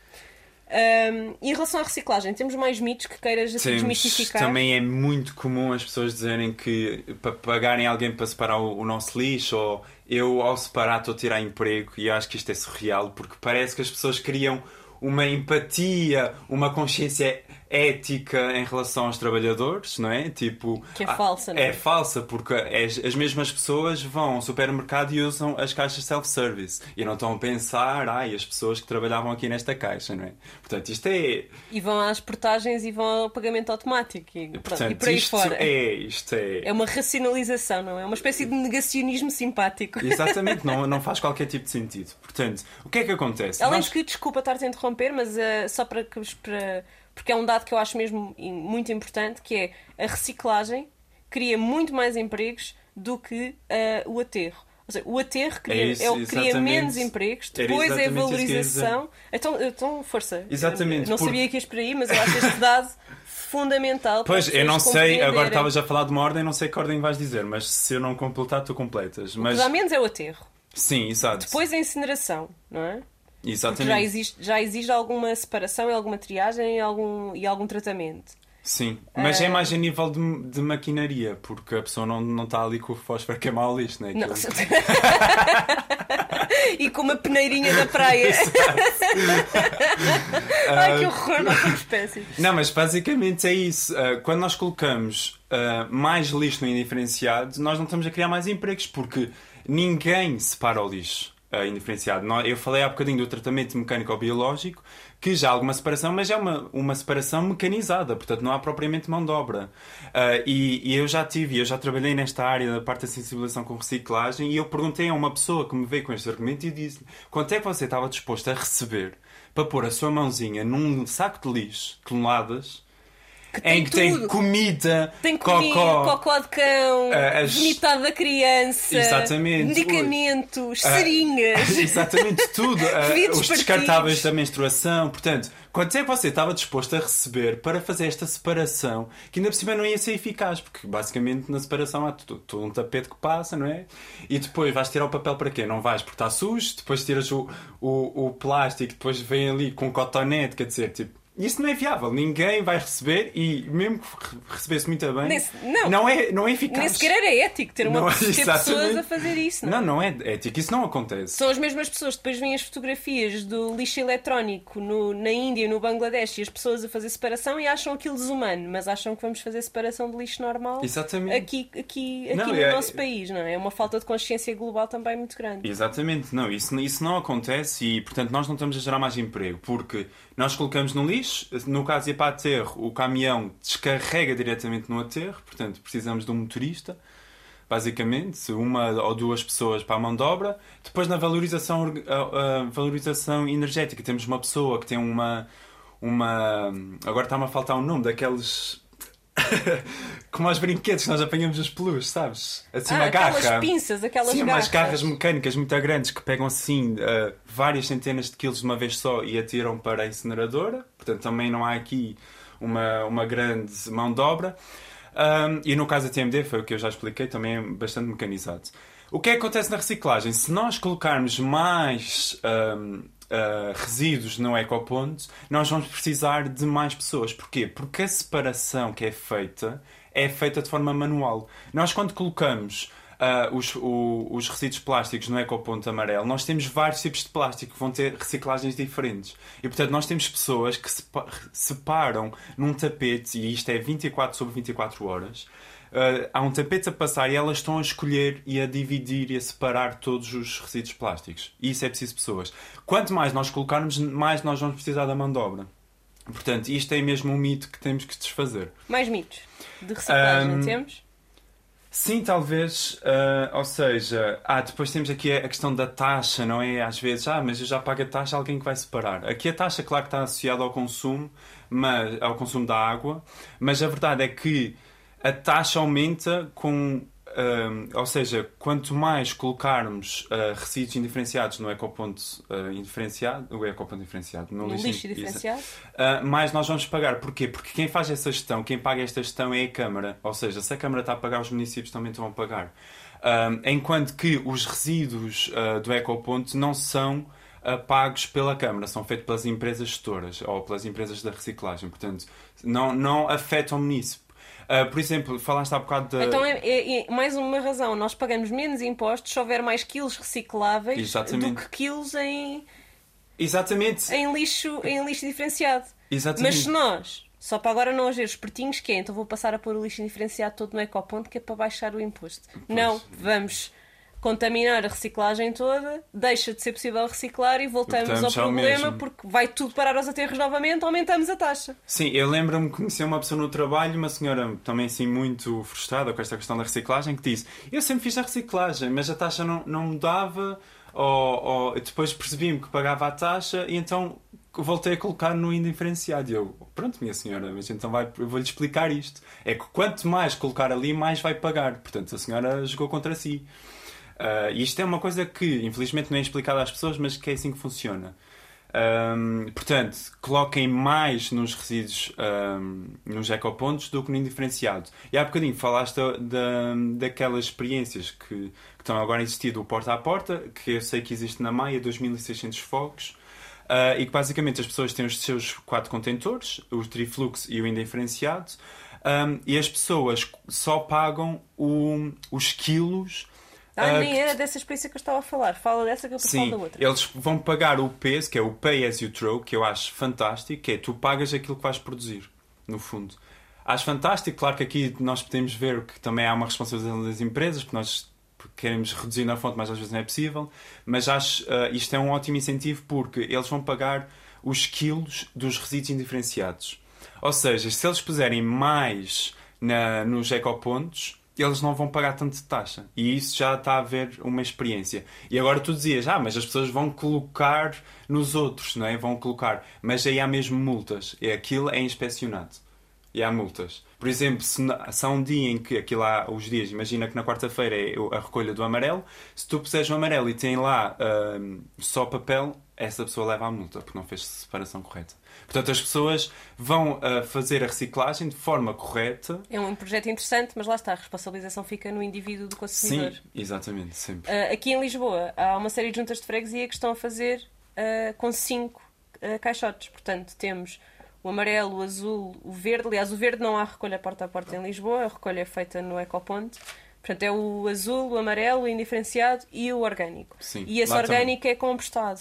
Um, e em relação à reciclagem, temos mais mitos que queiras assim, Temos, desmistificar? também é muito comum as pessoas dizerem que para pagarem alguém para separar o, o nosso lixo ou eu ao separar estou a tirar emprego e acho que isto é surreal porque parece que as pessoas criam uma empatia, uma consciência ética em relação aos trabalhadores, não é? Tipo, Que é ah, falsa, não é? É falsa, porque as, as mesmas pessoas vão ao supermercado e usam as caixas self-service e não estão a pensar, ai, as pessoas que trabalhavam aqui nesta caixa, não é? Portanto, isto é. E vão às portagens e vão ao pagamento automático e, pronto, Portanto, e por aí fora. é. Isto é. É uma racionalização, não é? É uma espécie de negacionismo simpático. Exatamente, não, não faz qualquer tipo de sentido. Portanto, o que é que acontece? Além Nós- que, desculpa estar-te a interromper, mas eh, só para, que- para- Porque é um dado que eu acho mesmo muito importante, que é a reciclagem cria muito mais empregos do que eh, o aterro. Ou seja, o aterro cria, É isso, é o que cria menos empregos, depois é a eu valorização. Então, então, força. Exatamente, Não porque- sabia que ias por aí, mas eu acho este dado fundamental. Pois, eu não sei, agora estavas a falar de uma ordem, não sei que ordem vais dizer, mas se eu não completar, tu completas. O Mas que dá menos é o aterro. sim, exato. Depois a incineração, não é? Porque Exatamente. já existe, já existe alguma separação e alguma triagem e algum, e algum tratamento. Sim, mas é Ah. mais a nível de, de maquinaria, porque a pessoa não, não está ali com o fósforo queimar o lixo, né? Não. Aquilo- e com uma peneirinha da praia. Ai que horror, nós somos péssimos. Não, mas basicamente é isso. Uh, quando nós colocamos uh, mais lixo no indiferenciado, nós não estamos a criar mais empregos, porque ninguém separa o lixo uh, indiferenciado. Eu falei há bocadinho do tratamento mecânico ou biológico, que já há alguma separação, mas é uma, uma separação mecanizada, portanto não há propriamente mão de obra. Uh, e, e eu já tive, eu já trabalhei nesta área da parte da sensibilização com reciclagem, e eu perguntei a uma pessoa que me veio com este argumento e disse quanto é que você estava disposto a receber para pôr a sua mãozinha num saco de lixo, toneladas, Que tem em que tem tudo. comida, Tem comida, cocó, cocó de cão, Ah, as- vomitado da criança, Exatamente. medicamentos, Ah, seringas. Exatamente tudo. Vidros os descartáveis da menstruação. Portanto, quanto é que você estava disposto a receber para fazer esta separação que ainda por cima não ia ser eficaz? Porque basicamente na separação há tu- um tapete que passa, não é? E depois vais tirar o papel para quê? Não vais porque está sujo, depois tiras o, o, o plástico, depois vem ali com cotonete, quer dizer, tipo. Isso não é viável, ninguém vai receber e mesmo que re- recebesse muito bem, Nem se- não. é, não é eficaz. Nem sequer era ético ter, uma, Não, ter pessoas a fazer isso. Não, é? Não, não é ético, isso não acontece. São as mesmas pessoas depois veem as fotografias do lixo eletrónico no- na Índia no Bangladesh e as pessoas a fazer separação e acham aquilo desumano, mas acham que vamos fazer separação de lixo normal Exatamente. aqui, aqui, aqui Não, no é- nosso país, não é? É uma falta de consciência global também muito grande. Exatamente, não, isso, isso não acontece e, portanto, nós não estamos a gerar mais emprego, porque nós colocamos no lixo, no caso ia para aterro, o caminhão descarrega diretamente no aterro, portanto, precisamos de um motorista, basicamente, uma ou duas pessoas para a mão de obra. Depois, na valorização, a- valorização energética, temos uma pessoa que tem uma. uma agora está-me a faltar o nome daqueles. Como aos brinquedos que nós apanhamos os peluches, sabes? Assim, ah, uma garra. aquelas pinças, aquelas Sim, garras. umas garras mecânicas muito grandes que pegam assim uh, várias centenas de quilos de uma vez só e atiram para a incineradora. Portanto, também não há aqui uma, uma grande mão de obra. Um, e no caso da TMD, foi o que eu já expliquei, também é bastante mecanizado. O que é que acontece na reciclagem? Se nós colocarmos mais um, uh, resíduos no ecoponto, nós vamos precisar de mais pessoas. Porquê? Porque a separação que é feita é feita de forma manual. Nós, quando colocamos uh, os, o- os resíduos plásticos no ecoponto amarelo, nós temos vários tipos de plástico que vão ter reciclagens diferentes. E, portanto, nós temos pessoas que sepa- separam num tapete, e isto é 24 sobre 24 horas, uh, há um tapete a passar e elas estão a escolher e a dividir e a separar todos os resíduos plásticos. E isso é preciso pessoas. Quanto mais nós colocarmos, mais nós vamos precisar da mão de obra. Portanto, isto é mesmo um mito que temos que desfazer. Mais mitos de reciclagem, Um, temos? Sim, talvez. ah, ou seja, ah, depois temos aqui a questão da taxa, não é? Às vezes, ah, mas eu já pago a taxa, alguém que vai separar. Aqui a taxa, claro que está associada ao consumo, mas, ao consumo da água, mas a verdade é que a taxa aumenta com. ah, ou seja, quanto mais colocarmos ah, resíduos indiferenciados no ecoponto ah, indiferenciado, o ecoponto diferenciado, no, No lixo, lixo diferenciado? Uh, mais nós vamos pagar. Porquê? Porque quem faz essa gestão, quem paga esta gestão é a Câmara. Ou seja, se a Câmara está a pagar, os municípios também estão a pagar. Um, enquanto que os resíduos uh, do ecoponto não são uh, pagos pela Câmara, são feitos pelas empresas gestoras ou pelas empresas da reciclagem. Portanto, não, não afetam o município. Uh, por exemplo, falaste há bocado da. Então é, é- é mais uma razão. Nós pagamos menos impostos se houver mais quilos recicláveis Exatamente. do que quilos em, Exatamente. em, lixo, em lixo diferenciado. Exatamente. Mas se nós, só para agora não haver espertinhos, que é, então vou passar a pôr o lixo diferenciado todo no ecoponto, que é para baixar o imposto. Não, vamos contaminar a reciclagem toda, deixa de ser possível reciclar e voltamos, ao ao problema mesmo. porque vai tudo parar aos aterros novamente, aumentamos a taxa. Sim, eu lembro-me de conhecer uma pessoa no trabalho, uma senhora também assim muito frustrada com esta questão da reciclagem, que disse: Eu sempre fiz a reciclagem, mas a taxa não, não mudava, ou, ou depois percebi-me que pagava a taxa e então voltei a colocar no indiferenciado. E eu, pronto, minha senhora, mas então vai, eu vou-lhe explicar isto. É que quanto mais colocar ali, mais vai pagar. Portanto, a senhora jogou contra si. E isto é uma coisa que, infelizmente, não é explicada às pessoas, mas que é assim que funciona. Ahm, portanto, coloquem mais nos resíduos, ahm, nos ecopontos, do que no indiferenciado. E há bocadinho falaste da, da- daquelas experiências que, que estão agora a existir do porta a porta, que eu sei que existe na Maia, 2.600 fogos, ah, e que basicamente as pessoas têm os seus quatro contentores, o trifluxo e o indiferenciado, ahm, e as pessoas só pagam o- os quilos. Ah, ah, nem que era dessa experiência que eu estava a falar. Fala dessa que eu falo da outra. eles vão pagar o peso, que é o pay as you throw, que eu acho fantástico, que é tu pagas aquilo que vais produzir, no fundo. Acho fantástico, claro que aqui nós podemos ver que também há uma responsabilidade das empresas, porque nós queremos reduzir na fonte, mas às vezes não é possível. Mas acho uh, isto é um ótimo incentivo porque eles vão pagar os quilos dos resíduos indiferenciados. Ou seja, se eles puserem mais na, nos ecopontos, eles não vão pagar tanto de taxa. E isso já está a haver uma experiência. E agora tu dizias, ah, mas as pessoas vão colocar nos outros, não é? Vão colocar. Mas aí há mesmo multas. E aquilo é inspecionado. E há multas. Por exemplo, se, na- se há um dia em que aquilo há os dias, imagina que na quarta-feira é a recolha do amarelo, se tu puseres o amarelo e tem lá ahm, só papel, essa pessoa leva a multa porque não fez separação correta. Portanto, as pessoas vão ah, fazer a reciclagem de forma correta. É um projeto interessante, mas lá está, a responsabilização fica no indivíduo do consumidor. Sim, exatamente, sempre. Ah, aqui em Lisboa há uma série de juntas de freguesia que estão a fazer ah, com cinco caixotes. Portanto, temos o amarelo, o azul, o verde. Aliás, o verde não há recolha porta a porta em Lisboa, a recolha é feita no Ecoponte. Portanto, é o azul, o amarelo, o indiferenciado e o orgânico. Sim, e esse orgânico é compostado.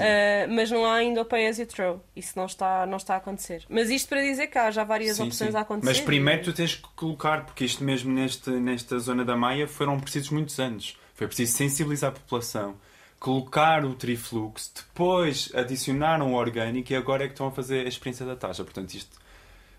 Ah, mas não há ainda o pay as you throw. Isso não está, não está a acontecer. Mas isto para dizer que há já várias Sim, opções sim. a acontecer. Mas primeiro tu tens que colocar, porque isto mesmo neste, nesta zona da Maia foram precisos muitos anos. Foi preciso sensibilizar a população, colocar o trifluxo, depois adicionaram o orgânico e agora é que estão a fazer a experiência da taxa. Portanto, isto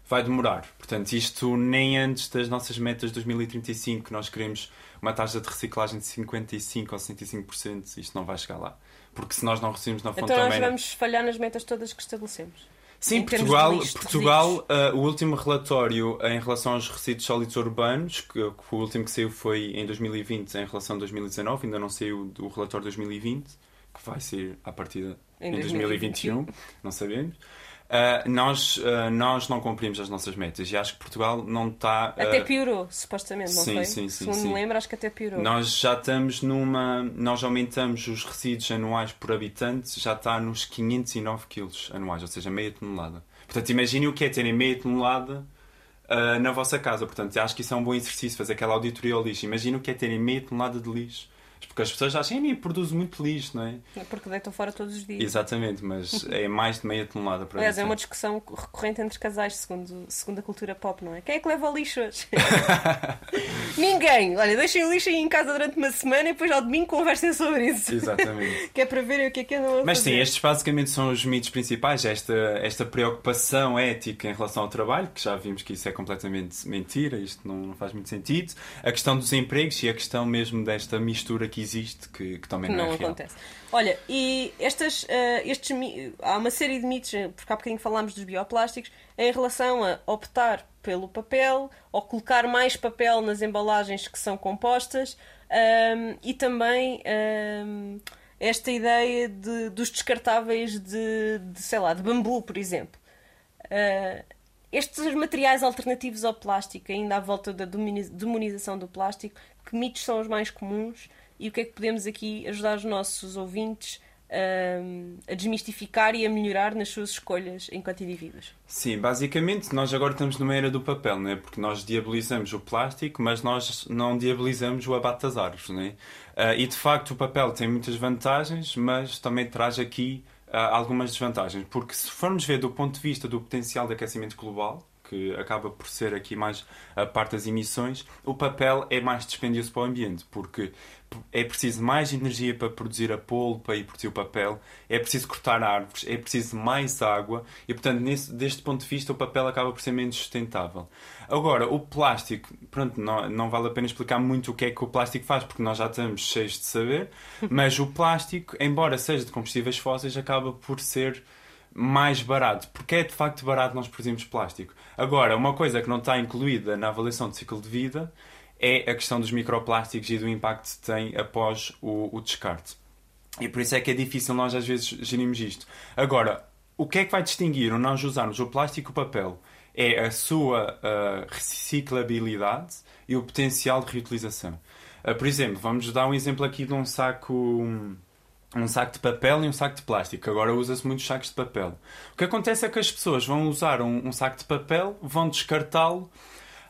vai demorar. Portanto, isto nem antes das nossas metas de 2035, que nós queremos uma taxa de reciclagem de 55% ou 65%, isto não vai chegar lá. Porque se nós não recebemos na fonte Então nós também... vamos falhar nas metas todas que estabelecemos. Sim, Portugal, Portugal ah, o último relatório em relação aos resíduos sólidos urbanos, que, que o último que saiu foi em 2020 em relação a 2019, ainda não saiu o relatório de 2020, que vai sair à partida Em em, 2021, não sabemos. Ah, nós, ah, nós não cumprimos as nossas metas e acho que Portugal não está. ah, Até piorou, supostamente, não sim, foi? sim, sim, Segundo sim. me lembro, acho que até piorou. Nós já estamos numa. Nós aumentamos os resíduos anuais por habitante, já está nos 509 quilos anuais, ou seja, meia tonelada. Portanto, imaginem o que é terem meia tonelada na vossa casa. Portanto, acho que isso é um bom exercício, fazer aquela auditoria ao lixo. Imaginem o que é terem meia tonelada de lixo. Porque as pessoas acham que produzo muito lixo, não é? Porque deitam fora todos os dias. Exatamente, mas é mais de meia tonelada para Aliás, é uma discussão recorrente entre casais, segundo, segundo a cultura pop, não é? Quem é que leva lixo hoje? Ninguém! Olha, deixem o lixo aí em casa durante uma semana e depois ao domingo conversem sobre isso. Exatamente. que é para verem o que é que andam a Mas fazer. sim, estes basicamente são os mitos principais, esta, esta preocupação ética em relação ao trabalho, que já vimos que isso é completamente mentira, isto não, não faz muito sentido. A questão dos empregos e a questão mesmo desta mistura que existe, que, que também não, não é real. acontece. Olha, e estas, eh, estes, há uma série de mitos, eh, porque há bocadinho falámos dos bioplásticos, em relação a optar pelo papel ou colocar mais papel nas embalagens que são compostas ahm, e também ahm, esta ideia de, dos descartáveis de, de, sei lá, de bambu, por exemplo. Ah, estes materiais alternativos ao plástico, ainda à volta da demonização do plástico, que mitos são os mais comuns e o que é que podemos aqui ajudar os nossos ouvintes a, a desmistificar e a melhorar nas suas escolhas enquanto indivíduos? Sim, basicamente nós agora estamos numa era do papel, né? porque nós diabolizamos o plástico, mas nós não diabolizamos o abate das árvores. Né? Uh, e de facto o papel tem muitas vantagens, mas também traz aqui uh, algumas desvantagens, porque se formos ver do ponto de vista do potencial de aquecimento global, que acaba por ser aqui mais a parte das emissões, o papel é mais dispendioso para o ambiente, porque é preciso mais energia para produzir a polpa e produzir o papel, é preciso cortar árvores, é preciso mais água e, portanto, nesse, deste ponto de vista, o papel acaba por ser menos sustentável. Agora, o plástico, pronto, não, não vale a pena explicar muito o que é que o plástico faz, porque nós já estamos cheios de saber, mas o plástico, embora seja de combustíveis fósseis, acaba por ser mais barato, porque é de facto barato nós produzimos plástico. Agora, uma coisa que não está incluída na avaliação de ciclo de vida é a questão dos microplásticos e do impacto que tem após o, o descarte. E por isso é que é difícil nós às vezes gerirmos isto. Agora, o que é que vai distinguir o nós usarmos o plástico e o papel? É a sua uh, reciclabilidade e o potencial de reutilização. Uh, por exemplo, vamos dar um exemplo aqui de um saco um saco de papel e um saco de plástico. Agora usa-se muitos sacos de papel. O que acontece é que as pessoas vão usar um, um saco de papel, vão descartá-lo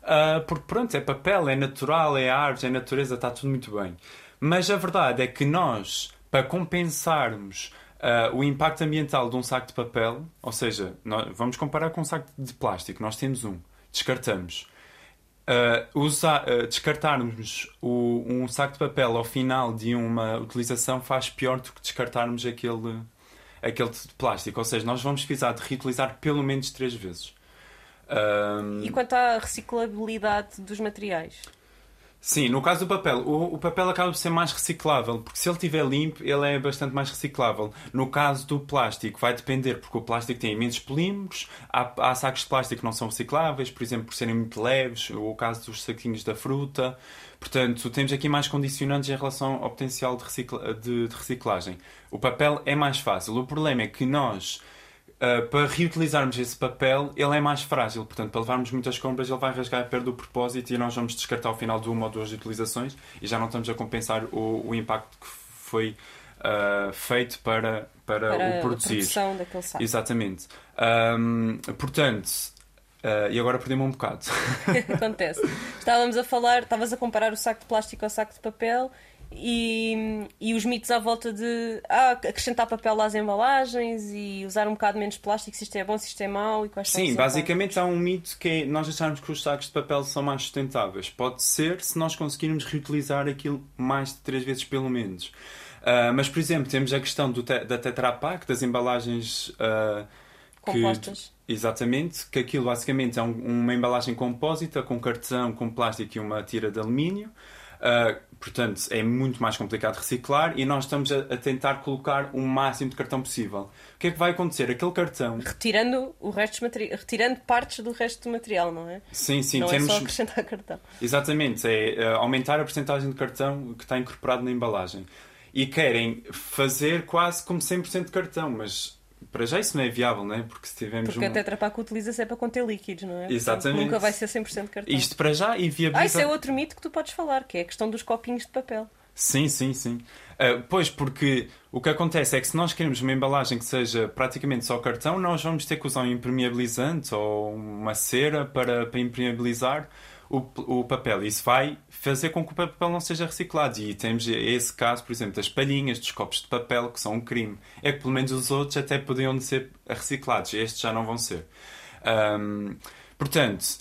Uh, porque pronto, é papel, é natural, é arte, é natureza, está tudo muito bem. Mas a verdade é que nós, para compensarmos uh, o impacto ambiental de um saco de papel, ou seja, nós, vamos comparar com um saco de plástico, nós temos um, descartamos. Uh, usar, uh, descartarmos o, um saco de papel ao final de uma utilização faz pior do que descartarmos aquele, aquele de plástico. Ou seja, nós vamos precisar de reutilizar pelo menos três vezes. Um... E quanto à reciclabilidade dos materiais? Sim, no caso do papel, o, o, papel acaba por ser mais reciclável, porque se ele estiver limpo, ele é bastante mais reciclável. No caso do plástico, vai depender, porque o plástico tem imensos polímeros, há, há sacos de plástico que não são recicláveis, por exemplo, por serem muito leves, ou o caso dos saquinhos da fruta. Portanto, temos aqui mais condicionantes em relação ao potencial de, recicla de, de reciclagem. O papel é mais fácil. O problema é que nós Uh, para reutilizarmos esse papel, ele é mais frágil. Portanto, para levarmos muitas compras, ele vai rasgar a perda do propósito e nós vamos descartar ao final de uma ou duas utilizações e já não estamos a compensar o, o impacto que foi uh, feito para, para, para o produzir. A produção daquele saco. Exatamente. Um, portanto, uh, e agora perdemos um bocado. Acontece. Estávamos a falar, estavas a comparar o saco de plástico ao saco de papel e, e os mitos à volta de ah, acrescentar papel às embalagens e usar um bocado menos plástico, se isto é bom, se isto é mau e quais Sim, basicamente há um mito que é nós acharmos que os sacos de papel são mais sustentáveis. Pode ser se nós conseguirmos reutilizar aquilo mais de três vezes pelo menos. Uh, mas, por exemplo, temos a questão do te da Tetra Pak, das embalagens uh, compostas. Que, exatamente, que aquilo basicamente é um, uma embalagem compósita com cartão, com plástico e uma tira de alumínio. Uh, portanto, é muito mais complicado reciclar e nós estamos a, a, tentar colocar o máximo de cartão possível. O que é que vai acontecer? Aquele cartão. Retirando, o resto retirando partes do resto do material, não é? Sim, sim. Não temos... é só acrescentar cartão. Exatamente, é uh, aumentar a porcentagem de cartão que está incorporado na embalagem. E querem fazer quase como 100% de cartão, mas para já isso não é viável, não é? Porque se tivermos Porque uma... a Tetra Pak utiliza-se é para conter líquidos, não é? Exatamente. Portanto, nunca vai ser 100% cartão. Isto para já e viabiliza... Ah, isso é outro mito que tu podes falar, que é a questão dos copinhos de papel. Sim, sim, sim. Uh, pois, porque o que acontece é que se nós queremos uma embalagem que seja praticamente só cartão, nós vamos ter que usar um impermeabilizante ou uma cera para, para impermeabilizar o, o papel. Isso vai fazer com que o papel não seja reciclado. E temos esse caso, por exemplo, das palhinhas, dos copos de papel, que são um crime. É que pelo menos os outros até podiam ser reciclados. Estes já não vão ser. Um, portanto,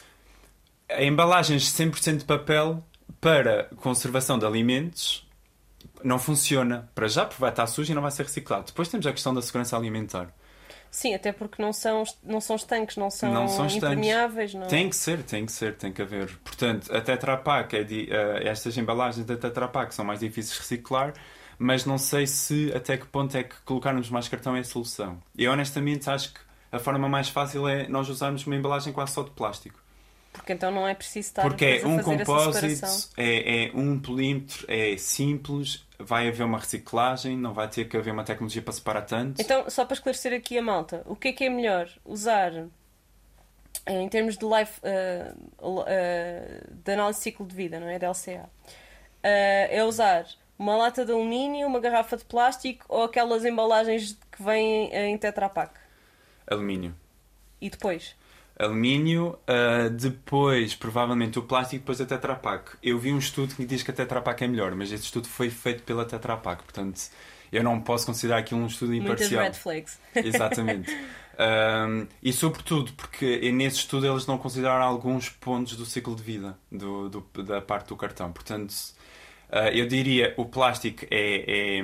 embalagens 100% de papel para conservação de alimentos não funciona. Para já, porque vai estar sujo e não vai ser reciclado. Depois temos a questão da segurança alimentar. Sim, até porque não são, não são estanques, não são, não são impermeáveis. Não... É? Tem que ser, tem que ser, tem que haver. Portanto, a Tetra Pak, é de, uh, estas embalagens da Tetra Pak são mais difíceis de reciclar, mas não sei se até que ponto é que colocarmos mais cartão é a solução. E honestamente acho que a forma mais fácil é nós usarmos uma embalagem quase só de plástico. Porque então não é preciso estar Porque é um compósito, é, é um polímetro, é simples, vai haver uma reciclagem, não vai ter que haver uma tecnologia para separar tanto. Então, só para esclarecer aqui a malta, o que é que é melhor? Usar em termos de life, uh, uh, de análise de ciclo de vida, não é? De LCA, é usar uma lata de alumínio, uma garrafa de plástico ou aquelas embalagens que vêm em Tetra Pak? Alumínio. E depois? Alumínio, uh, depois provavelmente o plástico, depois a Tetra Pak. Eu vi um estudo que diz que a Tetra Pak é melhor, mas esse estudo foi feito pela Tetra Pak, portanto eu não posso considerar aquilo um estudo imparcial. Muitas red flags. Exatamente. um, e sobretudo porque nesse estudo eles não consideraram alguns pontos do ciclo de vida do, do da parte do cartão. Portanto, uh, eu diria o plástico é, é,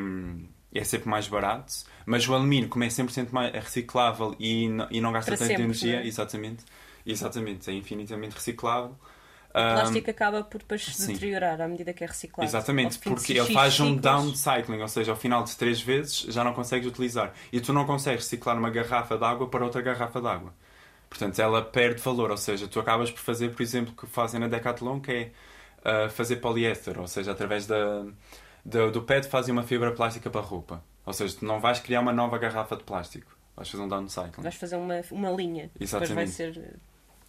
é, sempre mais barato, mas o alumínio, como é 100% mais reciclável e, não, e não gasta tanta energia, não é? exatamente, exatamente, é infinitamente reciclável. O Um, plástico acaba por depois se sim. deteriorar à medida que é reciclado. Exatamente, porque ele faz um downcycling, ou seja, ao final de três vezes já não consegues utilizar. E tu não consegues reciclar uma garrafa de água para outra garrafa de água. Portanto, ela perde valor, ou seja, tu acabas por fazer, por exemplo, o que fazem na Decathlon, que é ah, fazer poliéster, ou seja, através da, da- do PET fazem uma fibra plástica para a roupa. Ou seja, tu não vais criar uma nova garrafa de plástico, vais fazer um downcycling. Vais fazer uma, uma linha. que Depois vai Exatamente. ser eh,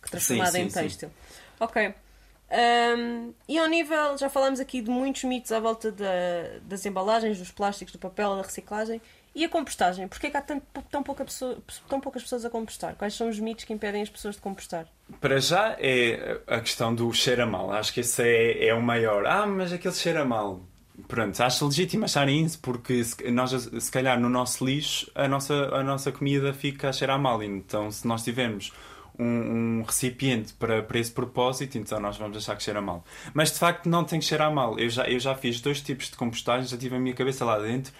transformada Sim, sim, em têxtil. Ok. Ahm, e ao nível, já falámos aqui de muitos mitos à volta da- das embalagens, dos plásticos, do papel, da reciclagem. E a compostagem? Porquê é que há tanto- tão, pouca pessoa- tão poucas pessoas a compostar? Quais são os mitos que impedem as pessoas de compostar? Para já é a questão do cheiro a mal. Acho que esse é, é o maior. Ah, mas aquele cheiro a mal. Pronto, acho legítimo acharem isso porque se, nós, se calhar no nosso lixo a nossa, a nossa comida fica a cheirar mal. Então, se nós tivermos um, um recipiente para, para esse propósito, então nós vamos achar que cheira mal. Mas de facto não tem que cheirar mal. Eu já, eu já fiz dois tipos de compostagem, já tive a minha cabeça lá dentro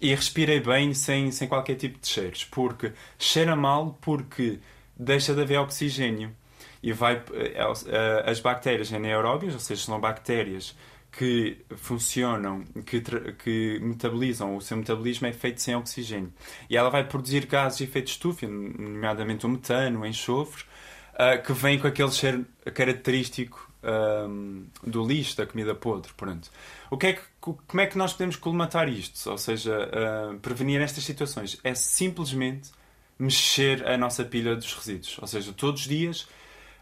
e respirei bem sem, sem qualquer tipo de cheiros. Porque cheira mal porque deixa de haver oxigênio e vai eh, eh, as bactérias anaeróbias, ou seja, são bactérias que funcionam, que, que metabolizam, o seu metabolismo é feito sem oxigênio. E ela vai produzir gases de efeito estufa, nomeadamente o metano, o enxofre, ah, que vem com aquele cheiro característico ahm, do lixo, da comida podre. Pronto. O que é que, como é que nós podemos colmatar isto? Ou seja, ah, prevenir estas situações? É simplesmente mexer a nossa pilha dos resíduos. Ou seja, todos os dias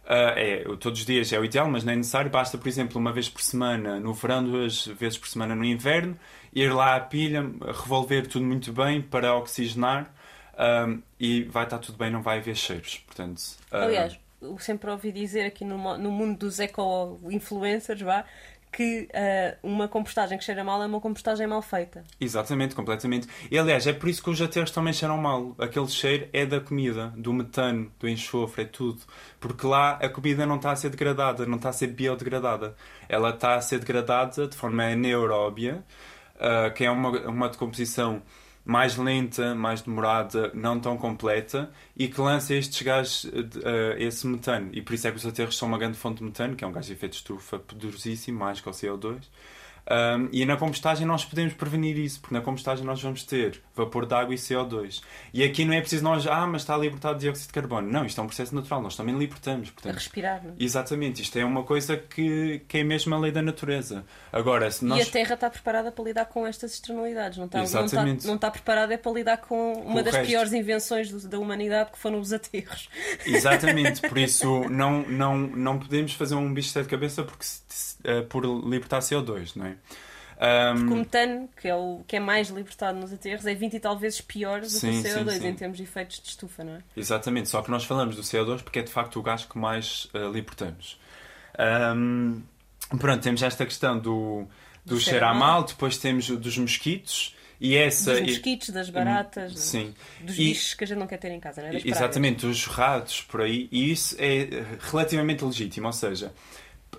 é, todos os dias é o ideal, mas não é necessário. Basta, por exemplo, uma vez por semana no verão, duas vezes por semana no inverno, ir lá à pilha, revolver tudo muito bem para oxigenar ahm, e vai estar tudo bem, não vai haver cheiros. Portanto, ah, Aliás, eu sempre ouvi dizer aqui no, no mundo dos eco-influencers, vá, que ah, uma compostagem que cheira mal é uma compostagem mal feita. Exatamente, completamente. E aliás, é por isso que os aterros também cheiram mal. Aquele cheiro é da comida, do metano, do enxofre, é tudo. Porque lá a comida não está a ser degradada, não está a ser biodegradada. Ela está a ser degradada de forma anaeróbia, ah, que é uma, uma decomposição mais lenta, mais demorada, não tão completa e que lança estes gases, eh, esse metano. E por isso é que os aterros são uma grande fonte de metano, que é um gás de efeito de estufa poderosíssimo, mais que o CO2. Um, e na compostagem nós podemos prevenir isso, porque na compostagem nós vamos ter vapor de água e CO2. E aqui não é preciso nós, ah, mas está libertado dióxido de carbono. Não, isto é um processo natural, nós também libertamos. A Portanto, respirar, não é? exatamente, isto é uma coisa que, que é mesmo a lei da natureza. Agora, se nós. E a Terra está preparada para lidar com estas externalidades, não está, não está, Exatamente. não está preparada é para lidar com uma das resto. piores invenções do- da humanidade que foram os aterros. Exatamente, por isso não, não, não podemos fazer um bicho de cabeça porque, se- se- eh, por libertar CO2, não é? Um, O metano, que é, o, que é mais libertado nos aterros, é 20 e tal vezes pior do Sim, que o sim, CO2 sim. em termos de efeitos de estufa, não é? Exatamente, só que nós falamos do CO2 porque é de facto o gás que mais eh, libertamos. Ahm, pronto, temos esta questão do, do Do cheiro a mal, depois temos dos mosquitos e essa. Dos mosquitos, das baratas, Sim. dos E- bichos que a gente não quer ter em casa, não é? Das. Exatamente, os ratos por aí, e isso é eh, relativamente legítimo, ou seja,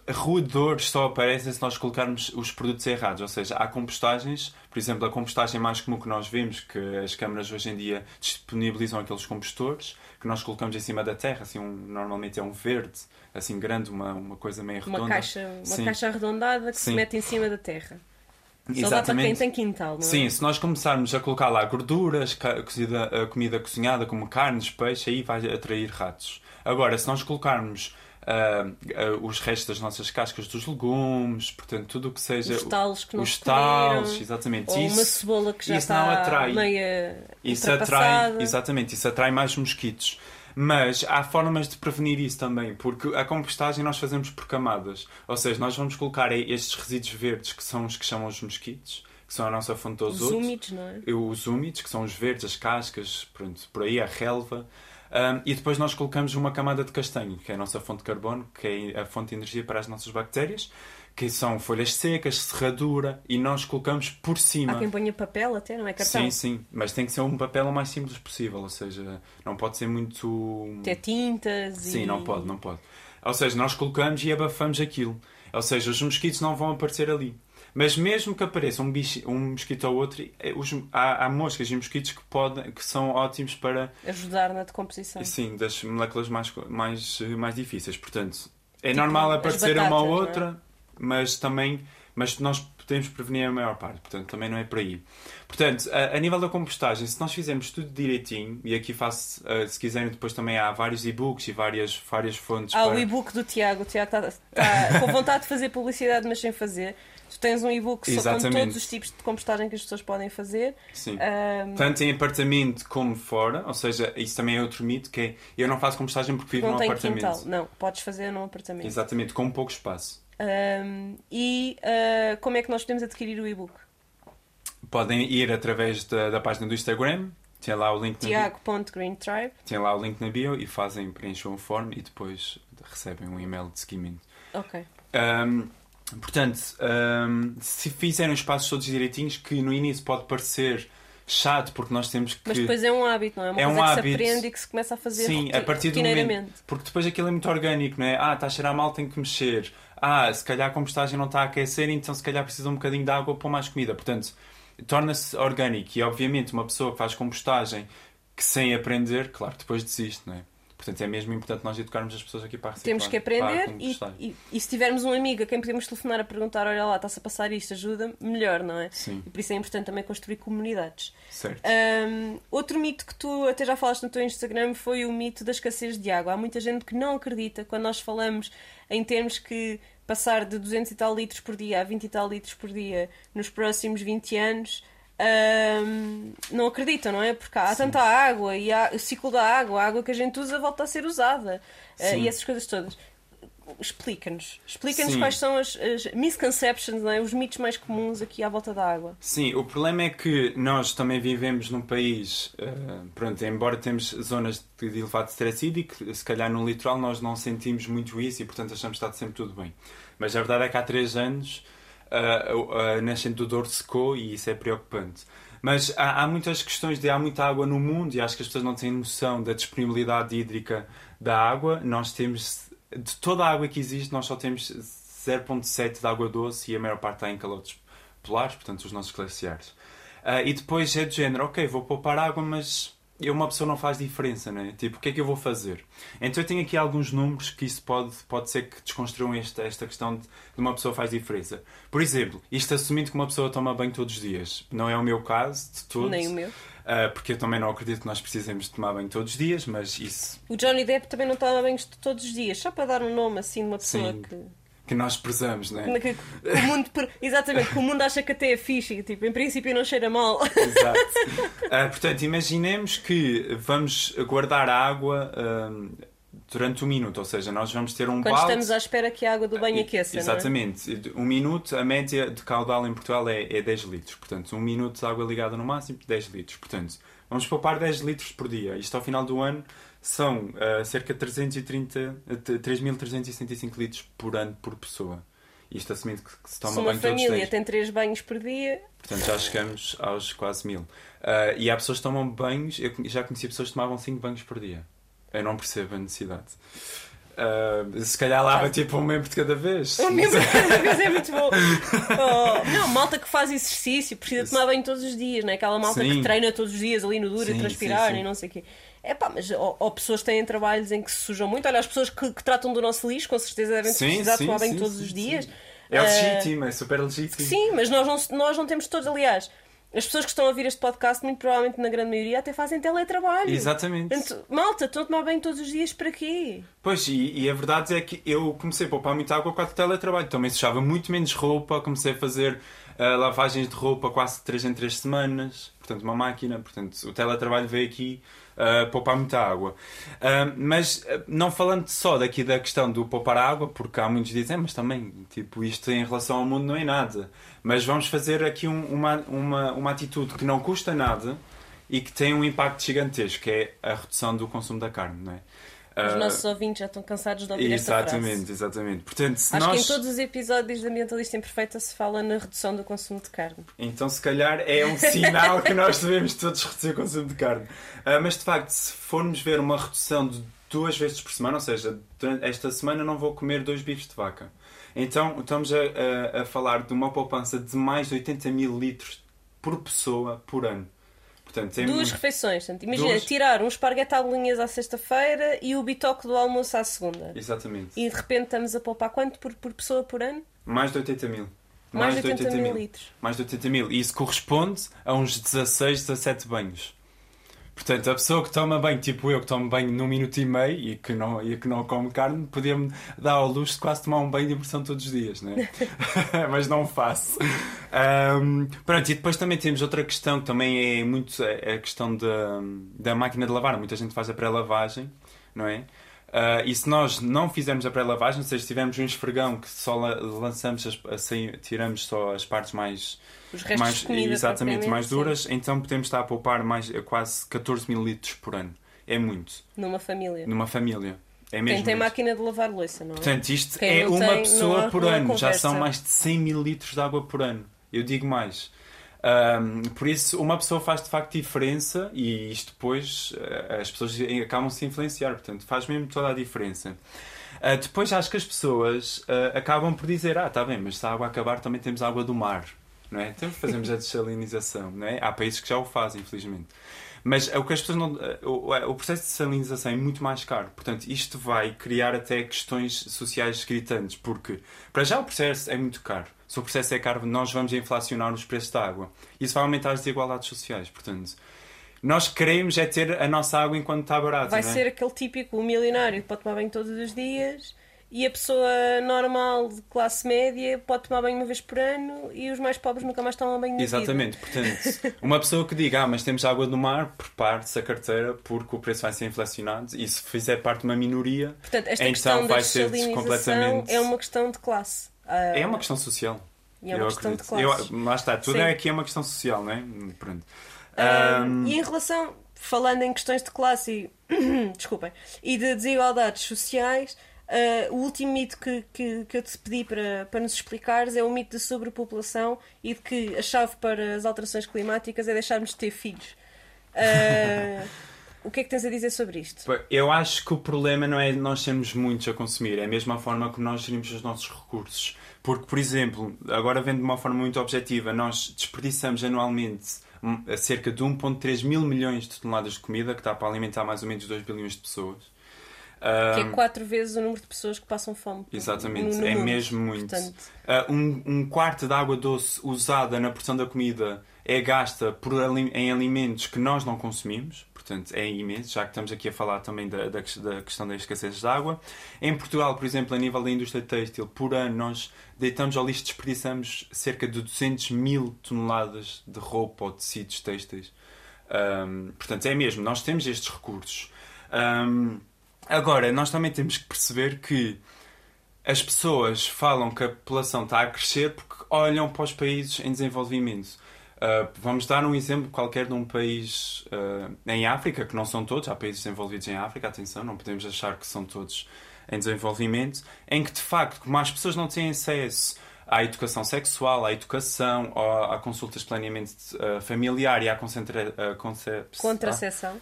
roedores só aparecem se nós colocarmos os produtos errados, ou seja, há compostagens, por exemplo, a compostagem mais comum que nós vemos, que as câmaras hoje em dia disponibilizam aqueles compostores, que nós colocamos em cima da terra, assim, um, normalmente é um verde, assim grande, uma, uma coisa meio redonda. Uma caixa, uma Sim. caixa arredondada que se Sim. mete em cima da terra. Só dá para quem tem quintal, não é? Sim, se nós começarmos a colocar lá gorduras, cozida, a comida cozinhada, como carnes, peixe, aí vai atrair ratos. Agora, se nós colocarmos ah, os restos das nossas cascas dos legumes, portanto, tudo o que seja. Os talos que não os se comeram, talos, exatamente. Ou isso, uma cebola que já isso não está atrai. meia isso atrai, exatamente, isso atrai mais mosquitos. Mas há formas de prevenir isso também, porque a compostagem nós fazemos por camadas. Ou seja, nós vamos colocar estes resíduos verdes, que são os que chamam os mosquitos, que são a nossa fonte de Os úmidos, não é? Os úmidos, que são os verdes, as cascas, pronto, por aí, a relva. Um, e depois nós colocamos uma camada de castanho, que é a nossa fonte de carbono, que é a fonte de energia para as nossas bactérias, que são folhas secas, serradura, e nós colocamos por cima. Há quem ponha papel até, não é cartão? Sim, sim, mas tem que ser um papel o mais simples possível, ou seja, não pode ser muito. Até tintas e... Sim, não pode, não pode. Ou seja, nós colocamos e abafamos aquilo. Ou seja, os mosquitos não vão aparecer ali. Mas mesmo que apareça um, bicho, um mosquito ou outro, eh, os- há, há moscas e mosquitos que, podem, que são ótimos para, Ajudar na decomposição. sim, das moléculas mais, mais, mais difíceis. Portanto, é Tipo normal aparecer uma batatas, ou não é? outra, mas também mas nós podemos prevenir a maior parte. Portanto, também não é por aí. Portanto, a, a nível da compostagem, se nós fizermos tudo direitinho, e aqui faço, eh, se quiserem, depois também há vários e-books e várias, várias fontes Há para... o e-book do Tiago. O Tiago está está com vontade de fazer publicidade, mas sem fazer. Tu tens um e-book com todos os tipos de compostagem que as pessoas podem fazer. Sim. Ahm, Tanto em apartamento como fora, ou seja, isso também é outro mito, que é eu não faço compostagem porque vivo não num apartamento. quintal. Não, podes fazer num apartamento. Exatamente, com pouco espaço. Ahm, e ah, como é que nós podemos adquirir o e-book? Podem ir através da, da página do Instagram, tem lá o link Tiago.greentribe. tem lá o link na bio e fazem, preenchem um form e depois recebem um e-mail de seguimento. Ok. Ahm, portanto, ahm, se fizerem os passos todos direitinhos, que no início pode parecer chato porque nós temos que. Mas depois é um hábito, não é? Uma É coisa um que hábito. se aprende e que se começa a fazer Sim, a partir do momento. Porque depois aquilo é muito orgânico, não é? Ah, está a cheirar mal, tem que mexer. Ah, se calhar a compostagem não está a aquecer, então se calhar precisa um bocadinho de água para mais comida. Portanto, torna-se orgânico. E obviamente, uma pessoa que faz compostagem que sem aprender, claro, depois desiste, não é? Portanto, é mesmo importante nós educarmos as pessoas aqui para reciclar. Temos que aprender e, e, e se tivermos um amigo a quem podemos telefonar a perguntar, olha lá, está-se a passar isto, ajuda, melhor, não é? Sim, E por isso é importante também construir comunidades. certo. Hum, outro mito que tu até já falaste no teu Instagram foi o mito da escassez de água. Há muita gente que não acredita quando nós falamos em termos que passar de 200 e tal litros por dia a 20 e tal litros por dia nos próximos 20 anos. Hum, não acreditam, não é? Porque há Sim. tanta água e há o ciclo da água, a água que a gente usa volta a ser usada Uh, e essas coisas todas. Explica-nos, explica-nos quais são as, as misconceptions, é? os mitos mais comuns aqui à volta da água. Sim, o problema é que nós também vivemos num país, eh, pronto, embora temos zonas de de elevado stress hídrico, se calhar no litoral nós não sentimos muito isso e portanto achamos que está sempre tudo bem. Mas a verdade é que há três anos a, a nascente do Douro secou e isso é preocupante. Mas há, há muitas questões de há muita água no mundo e acho que as pessoas não têm noção da disponibilidade hídrica da água. Nós temos, de toda a água que existe, nós só temos 0.7 de água doce e a maior parte está em calotes polares, portanto os nossos glaciares. Ah, e depois é de género, ok, vou poupar água, mas eu, uma pessoa não faz diferença, né? Tipo, o que é que eu vou fazer? Então eu tenho aqui alguns números que isso pode, pode ser que desconstruam esta, esta questão de, de uma pessoa faz diferença. Por exemplo, isto assumindo que uma pessoa toma banho todos os dias. Não é o meu caso, de todo. Nem o meu. ah, porque eu também não acredito que nós precisemos de tomar banho todos os dias, mas isso O Johnny Depp também não toma banhos de todos os dias, só para dar um nome assim de uma pessoa Sim. que, que nós prezamos, né? que- que o mundo, exatamente, que o mundo acha que até é fixe, tipo, em princípio não cheira mal. Exato. Ah, portanto, imaginemos que vamos guardar a água ahm, durante um minuto, ou seja, nós vamos ter um Quando balde. estamos à espera que a água do banho aqueça, não é? Exatamente. Um minuto, a média de caudal em Portugal é, é 10 litros. Portanto, um minuto de água ligada no máximo, 10 litros. Portanto, vamos poupar 10 litros por dia. Isto ao final do ano são ah, cerca de 330, ah, 3.365 litros por ano por pessoa. Isto assumindo que, se toma Se uma banho todos os família dias. tem três banhos por dia, Portanto, já chegamos aos quase mil. Ah, e há pessoas que tomam banhos, eu já conheci pessoas que tomavam 5 banhos por dia. Eu não percebo a necessidade. Ah, se calhar lava tipo um membro de cada vez. o membro de cada vez é muito bom. Oh, não, malta que faz exercício precisa tomar banho todos os dias, não é? Aquela malta Sim. que treina todos os dias ali no duro Sim, e transpirar sim. e não sei o quê. É pá, mas ou, ou pessoas têm trabalhos em que se sujam muito. Olha, as pessoas que, que tratam do nosso lixo, com certeza devem Sim, precisar de sim, tomar banho sim, todos os dias. É Ah, legítimo, é super legítimo. Sim, mas nós não, nós não temos todos, aliás. As pessoas que estão a ouvir este podcast, muito provavelmente na grande maioria, até fazem teletrabalho. Exatamente. Portanto, malta, estão a tomar banho todos os dias para quê? Pois, e, e a verdade é que eu comecei a poupar muita água com o teletrabalho. Também sujava muito menos roupa, comecei a fazer uh, lavagens de roupa quase 3 em 3 semanas, portanto, uma máquina. Portanto, o teletrabalho veio aqui uh, poupar muita água. Uh, mas uh, não falando só daqui da questão do poupar água, porque há muitos que dizem, mas também, tipo, isto em relação ao mundo não é nada. Mas vamos fazer aqui um, uma, uma, uma atitude que não custa nada e que tem um impacto gigantesco, que é a redução do consumo da carne, não é? Os uh, nossos ouvintes já estão cansados de ouvir exatamente, esta frase. Exatamente, Portanto, Acho nós... que em todos os episódios da Ambientalista Imperfeita se fala na redução do consumo de carne. Então, se calhar, é um sinal que nós devemos todos reduzir o consumo de carne. Uh, mas, de facto, se formos ver uma redução de duas vezes por semana, ou seja, esta semana não vou comer dois bifes de vaca. Então, estamos a, a, a falar de uma poupança de mais de 80 mil litros por pessoa por ano. Portanto, tem Duas refeições. Portanto, imagina, Duas... tirar um esparguete à bolinhas à sexta-feira e o bitoque do almoço à segunda. Exatamente. E de repente estamos a poupar quanto por, por pessoa por ano? Mais de 80 mil. Mais, Mais de 80, 80 mil, mil litros. Mais de 80 mil. E isso corresponde a uns 16, 17 banhos. Portanto, a pessoa que toma banho, tipo eu, que tomo banho num minuto e meio e que não, e que não come carne, podia-me dar ao luxo de quase tomar um banho de imersão todos os dias, né? mas não faço. Um, pronto, e depois também temos outra questão que também é muito é a questão da, da máquina de lavar. Muita gente faz a pré-lavagem, não é? Uh, e se nós não fizermos a pré-lavagem, ou seja, se tivermos um esfregão que só lançamos, as, assim, tiramos só as partes mais. Os restos mais, de comida exatamente, mais duras, sim. então podemos estar a poupar mais, quase 14 mil litros por ano. É muito. Numa família. Numa família. É mesmo Quem tem máquina de lavar louça, não é? Portanto, isto Quem é uma tem, pessoa por ano. Já são mais de 100 mil litros de água por ano. Eu digo mais. Um, por isso, uma pessoa faz de facto diferença e isto depois uh, as pessoas acabam se influenciar, portanto, faz mesmo toda a diferença. Uh, depois, acho que as pessoas uh, acabam por dizer: Ah, está bem, mas se a água acabar, também temos água do mar, não é? Então fazemos a desalinização, não é? Há países que já o fazem, infelizmente. Mas o que as pessoas não. O, o processo de salinização é muito mais caro. Portanto, isto vai criar até questões sociais gritantes, porque para já o processo é muito caro se o processo é caro, nós vamos inflacionar os preços da água. Isso vai aumentar as desigualdades sociais. Portanto, nós queremos é ter a nossa água enquanto está barata. Vai é? ser aquele típico milionário que pode tomar banho todos os dias e a pessoa normal de classe média pode tomar banho uma vez por ano e os mais pobres nunca mais tomam banho na Exatamente, vida. portanto, uma pessoa que diga, ah, mas temos água do mar, prepare-se a carteira porque o preço vai ser inflacionado e se fizer parte de uma minoria, portanto, esta então vai ser completamente. É uma questão de classe. Uh, é uma questão social. E é uma eu questão acredito. de classe. lá está, tudo Sim. é aqui é uma questão social, não é? Pronto. Um, e em relação, falando em questões de classe e, desculpem, e de desigualdades sociais, uh, o último mito que, que, que eu te pedi para, para nos explicares é o mito da sobrepopulação e de que a chave para as alterações climáticas é deixarmos de ter filhos. Uh, O que é que tens a dizer sobre isto? Eu acho que o problema não é nós sermos muitos a consumir, é a mesma forma que nós gerimos os nossos recursos. Porque, por exemplo, agora vendo de uma forma muito objetiva, nós desperdiçamos anualmente cerca de 1,3 mil milhões de toneladas de comida, que está para alimentar mais ou menos 2 bilhões de pessoas. Que é quatro vezes o número de pessoas que passam fome. Exatamente, no, no é mundo. mesmo muito. Portanto... Uh, um, um, quarto da água doce usada na produção da comida é gasta por, em alimentos que nós não consumimos portanto é imenso, já que estamos aqui a falar também da, da, da, questão da escassez de água. Em Portugal, por exemplo, a nível da indústria têxtil, por ano nós deitamos ao lixo, desperdiçamos cerca de 200 mil toneladas de roupa ou tecidos têxteis. Um, portanto, é mesmo, nós temos estes recursos. Um, agora, nós também temos que perceber que as pessoas falam que a população está a crescer porque olham para os países em desenvolvimento. Uh, vamos dar um exemplo qualquer de um país uh, em África, que não são todos, há países desenvolvidos em África, atenção, não podemos achar que são todos em desenvolvimento, em que de facto, como as pessoas não têm acesso à educação sexual, à educação, a consultas de planeamento uh, familiar e à concentra, uh, contracepção.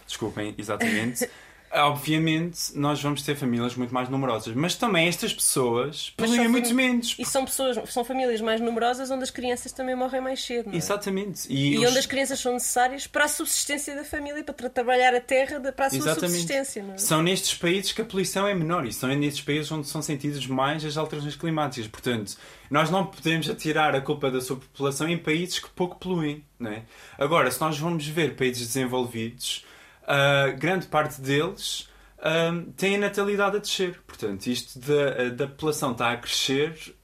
Desculpem, exatamente. obviamente nós vamos ter famílias muito mais numerosas, mas também estas pessoas poluem muito menos. E são pessoas, são famílias mais numerosas onde as crianças também morrem mais cedo. É? Exatamente. E, e os... onde as crianças são necessárias para a subsistência da família, para tra trabalhar a terra para a sua Exatamente. subsistência. É? São nestes países que a poluição é menor e são nestes países onde são sentidas mais as alterações climáticas. Portanto, nós não podemos atirar a culpa da superpopulação em países que pouco poluem. Não é? Agora, se nós vamos ver países desenvolvidos uh, grande parte deles uh, tem a natalidade a descer. Portanto, isto da, da população está a crescer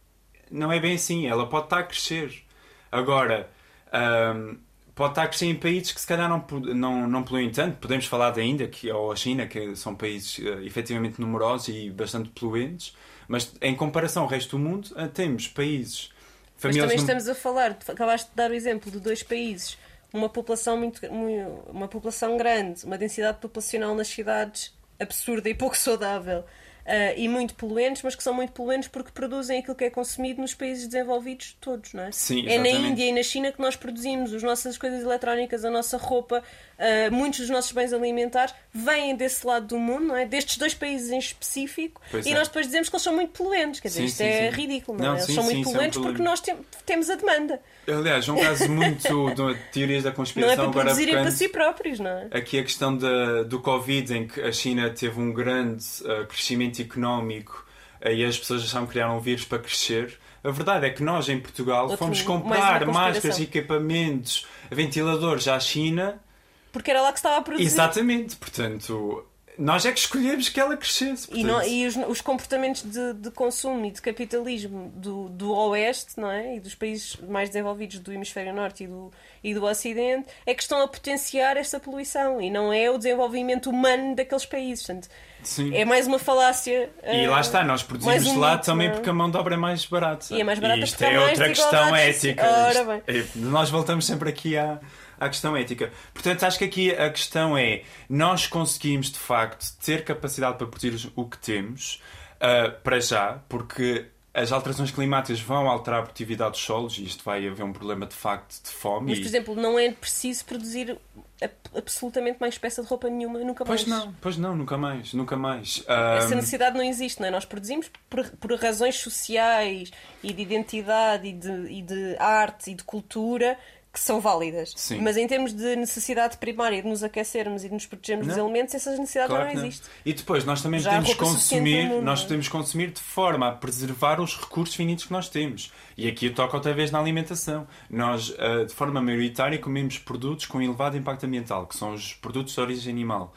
não é bem assim. Ela pode estar a crescer. Agora, um, pode estar a crescer em países que se calhar não, não, não poluem tanto. Podemos falar da Índia que, ou a China, que são países uh, efetivamente numerosos e bastante poluentes, mas em comparação ao resto do mundo, uh, temos países. Mas também estamos a falar, acabaste de dar o exemplo de dois países, uma população muito, uma população grande, uma densidade populacional nas cidades absurda e pouco saudável uh, e muito poluentes, mas que são muito poluentes porque produzem aquilo que é consumido nos países desenvolvidos todos, não é? Sim, é na Índia e na China que nós produzimos as nossas coisas eletrónicas, a nossa roupa, uh, muitos dos nossos bens alimentares vêm desse lado do mundo, não é? Destes dois países em específico, pois e é. nós depois dizemos que eles são muito poluentes. Quer dizer, Sim, isto sim, é sim. ridículo, não, Não, é? Eles são muito é poluentes porque problema. nós tem- temos a demanda. Aliás, um caso muito de teorias da Não é conspiração para produzirem para si próprios, não é? aqui a questão da- do Covid, em que a China teve um grande uh, crescimento económico uh, e as pessoas achavam que criaram um vírus para crescer. A verdade é que nós, em Portugal, Outro- fomos comprar conspiração. máscaras, equipamentos, ventiladores à China. Porque era lá que estava a produzir. Exatamente. Portanto, nós é que escolhemos que ela crescesse. E, não- portanto- e os, os comportamentos de, de consumo e de capitalismo do, do Oeste não é? e dos países mais desenvolvidos do Hemisfério Norte e do, e do Ocidente é que estão a potenciar esta poluição e não é o desenvolvimento humano daqueles países. Portanto, Sim. é mais uma falácia. E eh, lá está, nós produzimos um lá mito, também não é? porque a mão de obra é mais barata. E é mais barata isto porque há é outra questão ética. Isto- é- nós voltamos sempre aqui à, à questão ética. Portanto, acho que aqui a questão é: nós conseguimos de facto ter capacidade para produzir o que temos, ah, para já, porque as alterações climáticas vão alterar a produtividade dos solos e isto vai haver um problema de facto de fome. Mas, e- por exemplo, não é preciso produzir absolutamente mais peça de roupa nenhuma, nunca mais. Pois não, pois não, nunca mais, nunca mais. Essa necessidade não existe, não é? Nós produzimos por, por razões sociais e de identidade e de, e de arte e de cultura que são válidas. Sim. Mas em termos de necessidade primária de nos aquecermos e de nos protegermos dos Não. elementos, essas necessidades Claro não, não. existem. E depois nós também Já podemos suficiente consumir, mundo, nós é? podemos consumir de forma a preservar os recursos finitos que nós temos. E aqui eu toco outra vez na alimentação. Nós, ah, de forma maioritária, comemos produtos com elevado impacto ambiental, que são os produtos de origem animal.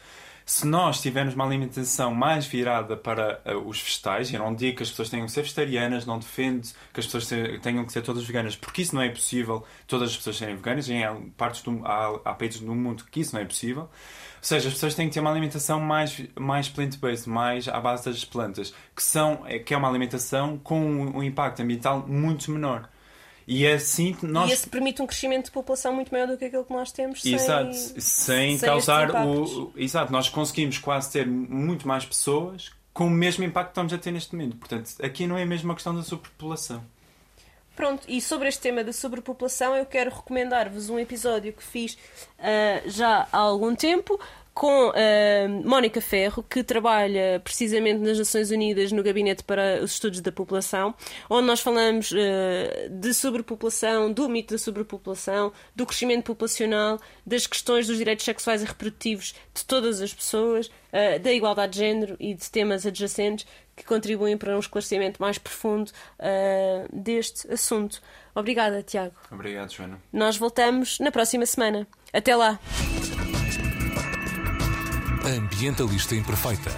Se nós tivermos uma alimentação mais virada para ah, os vegetais, eu não digo que as pessoas tenham que ser vegetarianas, não defendo que as pessoas tenham que ser todas veganas, porque isso não é possível, todas as pessoas serem veganas, em partes do, há, há países no mundo que isso não é possível. Ou seja, as pessoas têm que ter uma alimentação mais, mais plant-based, mais à base das plantas, que, são, é- que é uma alimentação com um impacto ambiental muito menor. E é assim nós. E esse permite um crescimento de população muito maior do que aquele que nós temos sem, Exato, sem, sem causar o. Exato, nós conseguimos quase ter muito mais pessoas com o mesmo impacto que estamos a ter neste momento. Portanto, aqui não é mesmo uma questão da superpopulação. Pronto, e sobre este tema da sobrepopulação, eu quero recomendar-vos um episódio que fiz ah, já há algum tempo com a Mónica Ferro, que trabalha precisamente nas Nações Unidas no Gabinete para os Estudos da População, onde nós falamos ah, de sobrepopulação, do mito da sobrepopulação, do crescimento populacional, das questões dos direitos sexuais e reprodutivos de todas as pessoas, ah, da igualdade de género e de temas adjacentes que contribuem para um esclarecimento mais profundo deste assunto. Obrigada, Tiago. Obrigado, Joana. Nós voltamos na próxima semana. Até lá! Ambientalista Imperfeita.